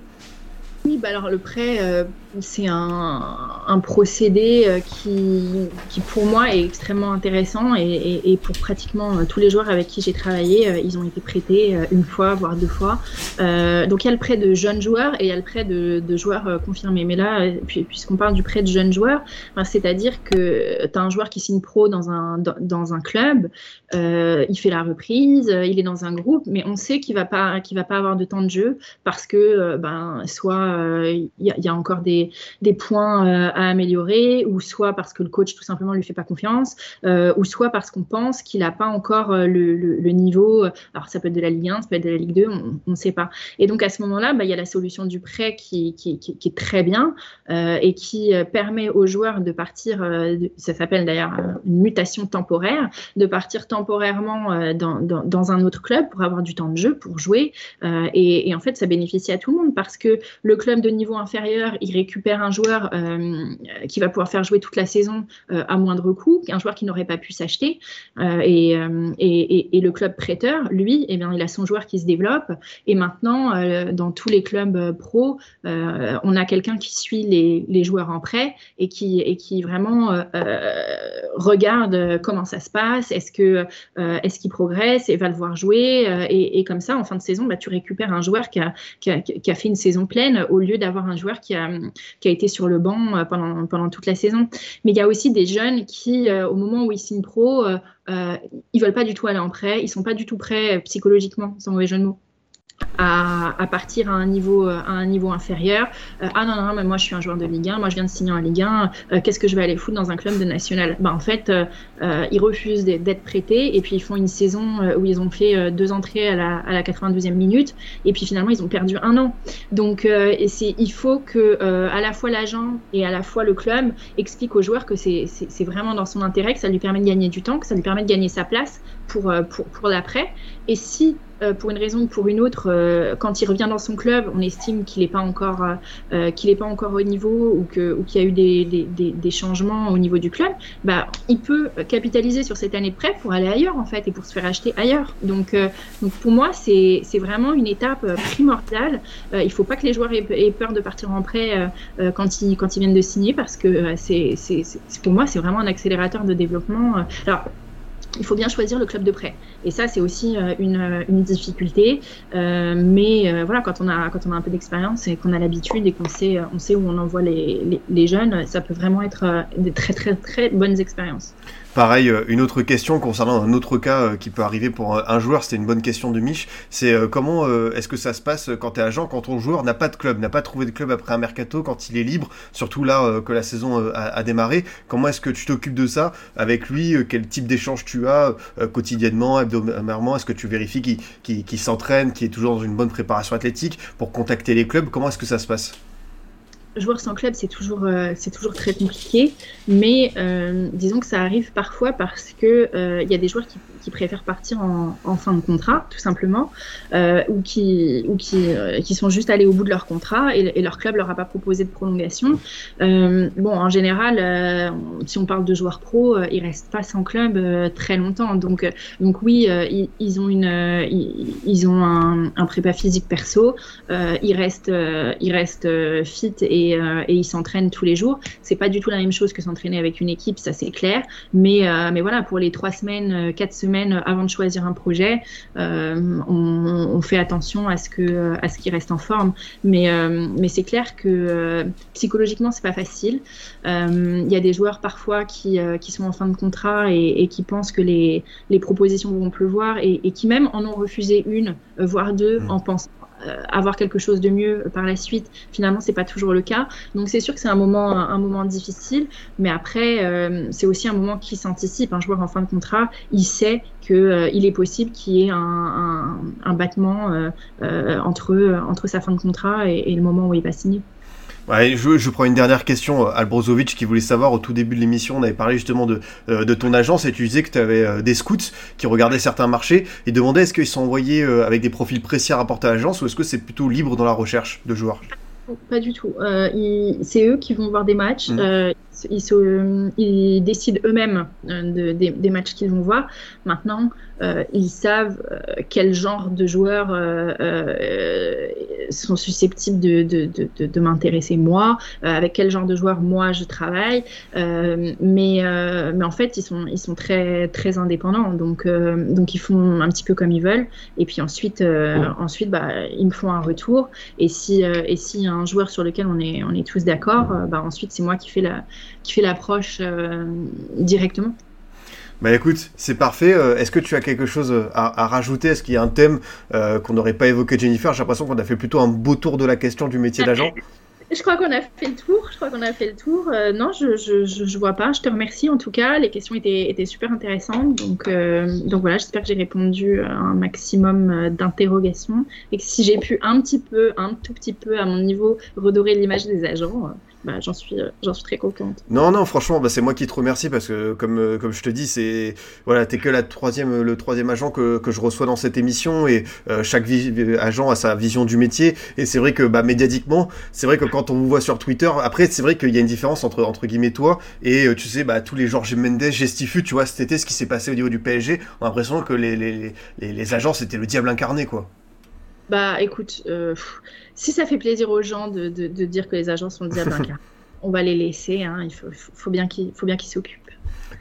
Oui, bah alors le prêt, euh, c'est un, procédé euh, qui, pour moi, est extrêmement intéressant et, pour pratiquement euh, tous les joueurs avec qui j'ai travaillé, euh, ils ont été prêtés une fois, voire deux fois. donc il y a le prêt de jeunes joueurs et il y a le prêt de, joueurs confirmés. Mais là, puisqu'on parle du prêt de jeunes joueurs, ben, c'est-à-dire que tu as un joueur qui signe pro dans un, dans, un club, il fait la reprise, il est dans un groupe, mais on sait qu'il va pas, qu'il va pas avoir de temps de jeu parce que ben, soit il y, a encore des, des points euh, à améliorer, ou soit parce que le coach tout simplement lui fait pas confiance, euh, ou soit parce qu'on pense qu'il n'a pas encore le, le, niveau. Alors ça peut être de la Ligue 1, ça peut être de la Ligue 2, on ne sait pas. Et donc à ce moment-là, bah, il y a la solution du prêt qui, qui, est très bien euh, et qui permet aux joueurs de partir, euh, ça s'appelle d'ailleurs une mutation temporaire, de partir temporairement euh, dans, dans, un autre club pour avoir du temps de jeu, pour jouer. Et, en fait, ça bénéficie à tout le monde parce que le club club de niveau inférieur, il récupère un joueur euh, qui va pouvoir faire jouer toute la saison euh, à moindre coût, un joueur qui n'aurait pas pu s'acheter. Euh, et, le club prêteur, lui, eh bien, il a son joueur qui se développe. Et maintenant, dans tous les clubs pro, on a quelqu'un qui suit les, joueurs en prêt et qui, vraiment regarde comment ça se passe, est-ce qu'il progresse et va le voir jouer. Et, comme ça, en fin de saison, bah, tu récupères un joueur qui a fait une saison pleine au lieu d'avoir un joueur qui a, qui a été sur le banc pendant, pendant toute la saison. Mais il y a aussi des jeunes qui, au moment où ils signent pro, ils veulent pas du tout aller en prêt, ils sont pas du tout prêts psychologiquement, sans mauvais jeu de mots à, partir à un niveau, à un niveau inférieur. Euh, ah non, non, mais moi je suis un joueur de Ligue 1, moi je viens de signer en Ligue 1, euh, qu'est-ce que je vais aller foutre dans un club de national? Bah, En fait, euh, ils refusent d'être prêtés et puis ils font une saison où ils ont fait deux entrées à la, à la 92e minute et puis finalement ils ont perdu un an. Donc et il faut que à la fois l'agent et à la fois le club expliquent aux joueurs que c'est vraiment dans son intérêt, que ça lui permet de gagner du temps, que ça lui permet de gagner sa place pour, pour, pour l'après. Et si euh, pour une raison ou pour une autre, euh, quand il revient dans son club, on estime qu'il n'est pas encore euh, qu'il est pas encore au niveau ou que ou qu'il y a eu des, des, des, changements au niveau du club, bah il peut capitaliser sur cette année de prêt pour aller ailleurs en fait et pour se faire acheter ailleurs. Donc donc pour moi c'est c'est vraiment une étape primordiale. il faut pas que les joueurs aient, peur de partir en prêt quand ils quand ils viennent de signer parce que c'est c'est pour moi c'est vraiment un accélérateur de développement. Alors il faut bien choisir le club de prêt. Et ça, c'est aussi euh, une, une, difficulté. Euh, mais euh, voilà, quand on a quand on a un peu d'expérience et qu'on a l'habitude et qu'on sait on sait où on envoie les, les, les, jeunes, ça peut vraiment être des très très très bonnes expériences. Pareil, euh, une autre question concernant un autre cas euh, qui peut arriver pour un joueur, c'était une bonne question de Mich, c'est euh, comment est-ce que ça se passe quand tu es agent, quand ton joueur n'a pas de club, n'a pas trouvé de club après un mercato, quand il est libre, surtout là que la saison a, démarré, comment est-ce que tu t'occupes de ça avec lui, quel type d'échange tu as quotidiennement, hebdomadairement, est-ce que tu vérifies qu'il s'entraîne, qu'il est toujours dans une bonne préparation athlétique pour contacter les clubs, comment est-ce que ça se passe? Joueur sans club, c'est toujours, euh, c'est toujours très compliqué. Mais euh, disons que ça arrive parfois parce que euh, il y a des joueurs qui, préfèrent partir en, fin de contrat, tout simplement, ou qui, ou qui, qui sont juste allés au bout de leur contrat et, leur club leur a pas proposé de prolongation. bon, en général, si on parle de joueurs pro, ils restent pas sans club très longtemps. Donc, donc oui, ils, ont une, ils ont un, un, prépa physique perso. ils restent, ils restent fit et euh, et, ils s'entraînent tous les jours. C'est pas du tout la même chose que s'entraîner avec une équipe, ça c'est clair. Mais, euh, mais voilà, pour les trois semaines, euh, quatre semaines avant de choisir un projet, on, fait attention à ce que à ce qui reste en forme. Mais, mais c'est clair que psychologiquement c'est pas facile. Il y a des joueurs parfois qui, qui sont en fin de contrat et, qui pensent que les, les propositions vont pleuvoir et, et qui même en ont refusé une, voire deux, mmh. en pensant avoir quelque chose de mieux par la suite. Finalement, c'est pas toujours le cas. Donc c'est sûr que c'est un moment, un moment difficile, mais après euh, c'est aussi un moment qui s'anticipe. Un joueur en fin de contrat, il sait qu'il euh, il est possible qu'il y ait un, un, battement entre, entre sa fin de contrat et, et le moment où il va signer. Ouais, je, je, prends une dernière question. Albrozovic qui voulait savoir au tout début de l'émission, on avait parlé justement de, euh, de ton agence et tu disais que tu avais euh, des scouts qui regardaient certains marchés et demandaient est-ce qu'ils sont envoyés euh, avec des profils précis à rapporter à l'agence ou est-ce que c'est plutôt libre dans la recherche de joueurs? Pas du tout. c'est eux qui vont voir des matchs. Mmh. Ils, se, ils, décident eux-mêmes de, des, des, matchs qu'ils vont voir. Maintenant, euh, ils savent euh, quel genre de joueurs euh, sont susceptibles de, de, de, de m'intéresser moi, avec quel genre de joueurs moi je travaille. mais, mais en fait, ils sont, ils sont très, très indépendants. Donc, donc, ils font un petit peu comme ils veulent. Et puis ensuite, ensuite bah, ils me font un retour. Et si, et s'il y a un joueur sur lequel on est, on est tous d'accord, bah, ensuite, c'est moi qui fais la, qui fais l'approche directement. Bah écoute, c'est parfait. Euh, est-ce que tu as quelque chose euh, à, rajouter? Est-ce qu'il y a un thème euh, qu'on n'aurait pas évoqué, Jennifer? J'ai l'impression qu'on a fait plutôt un beau tour de la question du métier d'agent. Je crois qu'on a fait le tour. Je crois qu'on a fait le tour. non, je, je, je, vois pas. Je te remercie en tout cas. Les questions étaient, étaient super intéressantes. Donc, donc voilà, j'espère que j'ai répondu à un maximum d'interrogations et que si j'ai pu un petit peu, un tout petit peu à mon niveau, redorer l'image des agents, bah, j'en suis, euh, j'en suis très contente. Non, non, franchement, bah, c'est moi qui te remercie parce que, comme, euh, comme je te dis, c'est voilà, t'es que la troisième, le troisième agent que, que je reçois dans cette émission et euh, chaque agent a sa vision du métier. Et c'est vrai que, bah, médiatiquement, c'est vrai que quand on vous voit sur Twitter, après, c'est vrai qu'il y a une différence entre, entre guillemets, toi et tu sais, bah, tous les Georges Mendes, Gestifu, tu vois, cet été, ce qui s'est passé au niveau du PSG, on a l'impression que les, les, les, les agents, c'était le diable incarné, quoi. Bah écoute, euh, si ça fait plaisir aux gens de, dire que les agents sont diables *laughs* on va les laisser. Hein, il faut, faut bien qu'ils s'occupent.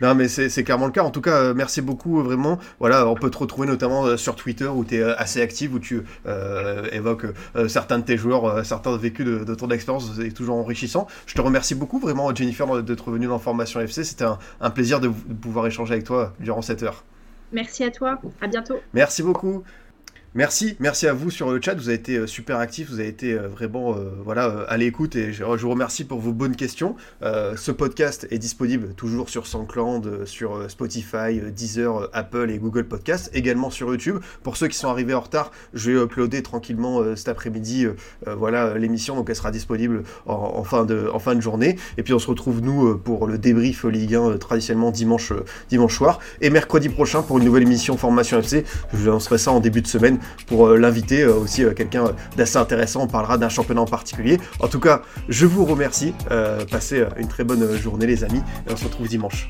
Non, mais c'est clairement le cas. En tout cas, euh, merci beaucoup, vraiment. Voilà, on peut te retrouver notamment euh, sur Twitter où tu es euh, assez actif, où tu évoques certains de tes joueurs, certains vécus de, de ton expérience. C'est toujours enrichissant. Je te remercie beaucoup, vraiment, Jennifer, d'être venue dans Formation FC. C'était un, un, plaisir de, de pouvoir échanger avec toi durant cette heure. Merci à toi. À bientôt. Merci beaucoup. Merci, merci à vous sur le chat. Vous avez été euh, super actifs, vous avez été euh, vraiment euh, voilà à l'écoute et je, vous remercie pour vos bonnes questions. ce podcast est disponible toujours sur SoundCloud, sur Spotify, Deezer, Apple et Google Podcast, également sur YouTube. Pour ceux qui sont arrivés en retard, je vais uploader tranquillement cet après-midi voilà l'émission donc elle sera disponible en, fin de en fin de journée et puis on se retrouve nous pour le débrief Ligue 1 traditionnellement dimanche dimanche soir et mercredi prochain pour une nouvelle émission Formation FC. Je vous lancerai ça en début de semaine pour euh, l'inviter, euh, aussi euh, quelqu'un d'assez intéressant. On parlera d'un championnat en particulier. En tout cas, je vous remercie. passez une très bonne journée, les amis, et on se retrouve dimanche.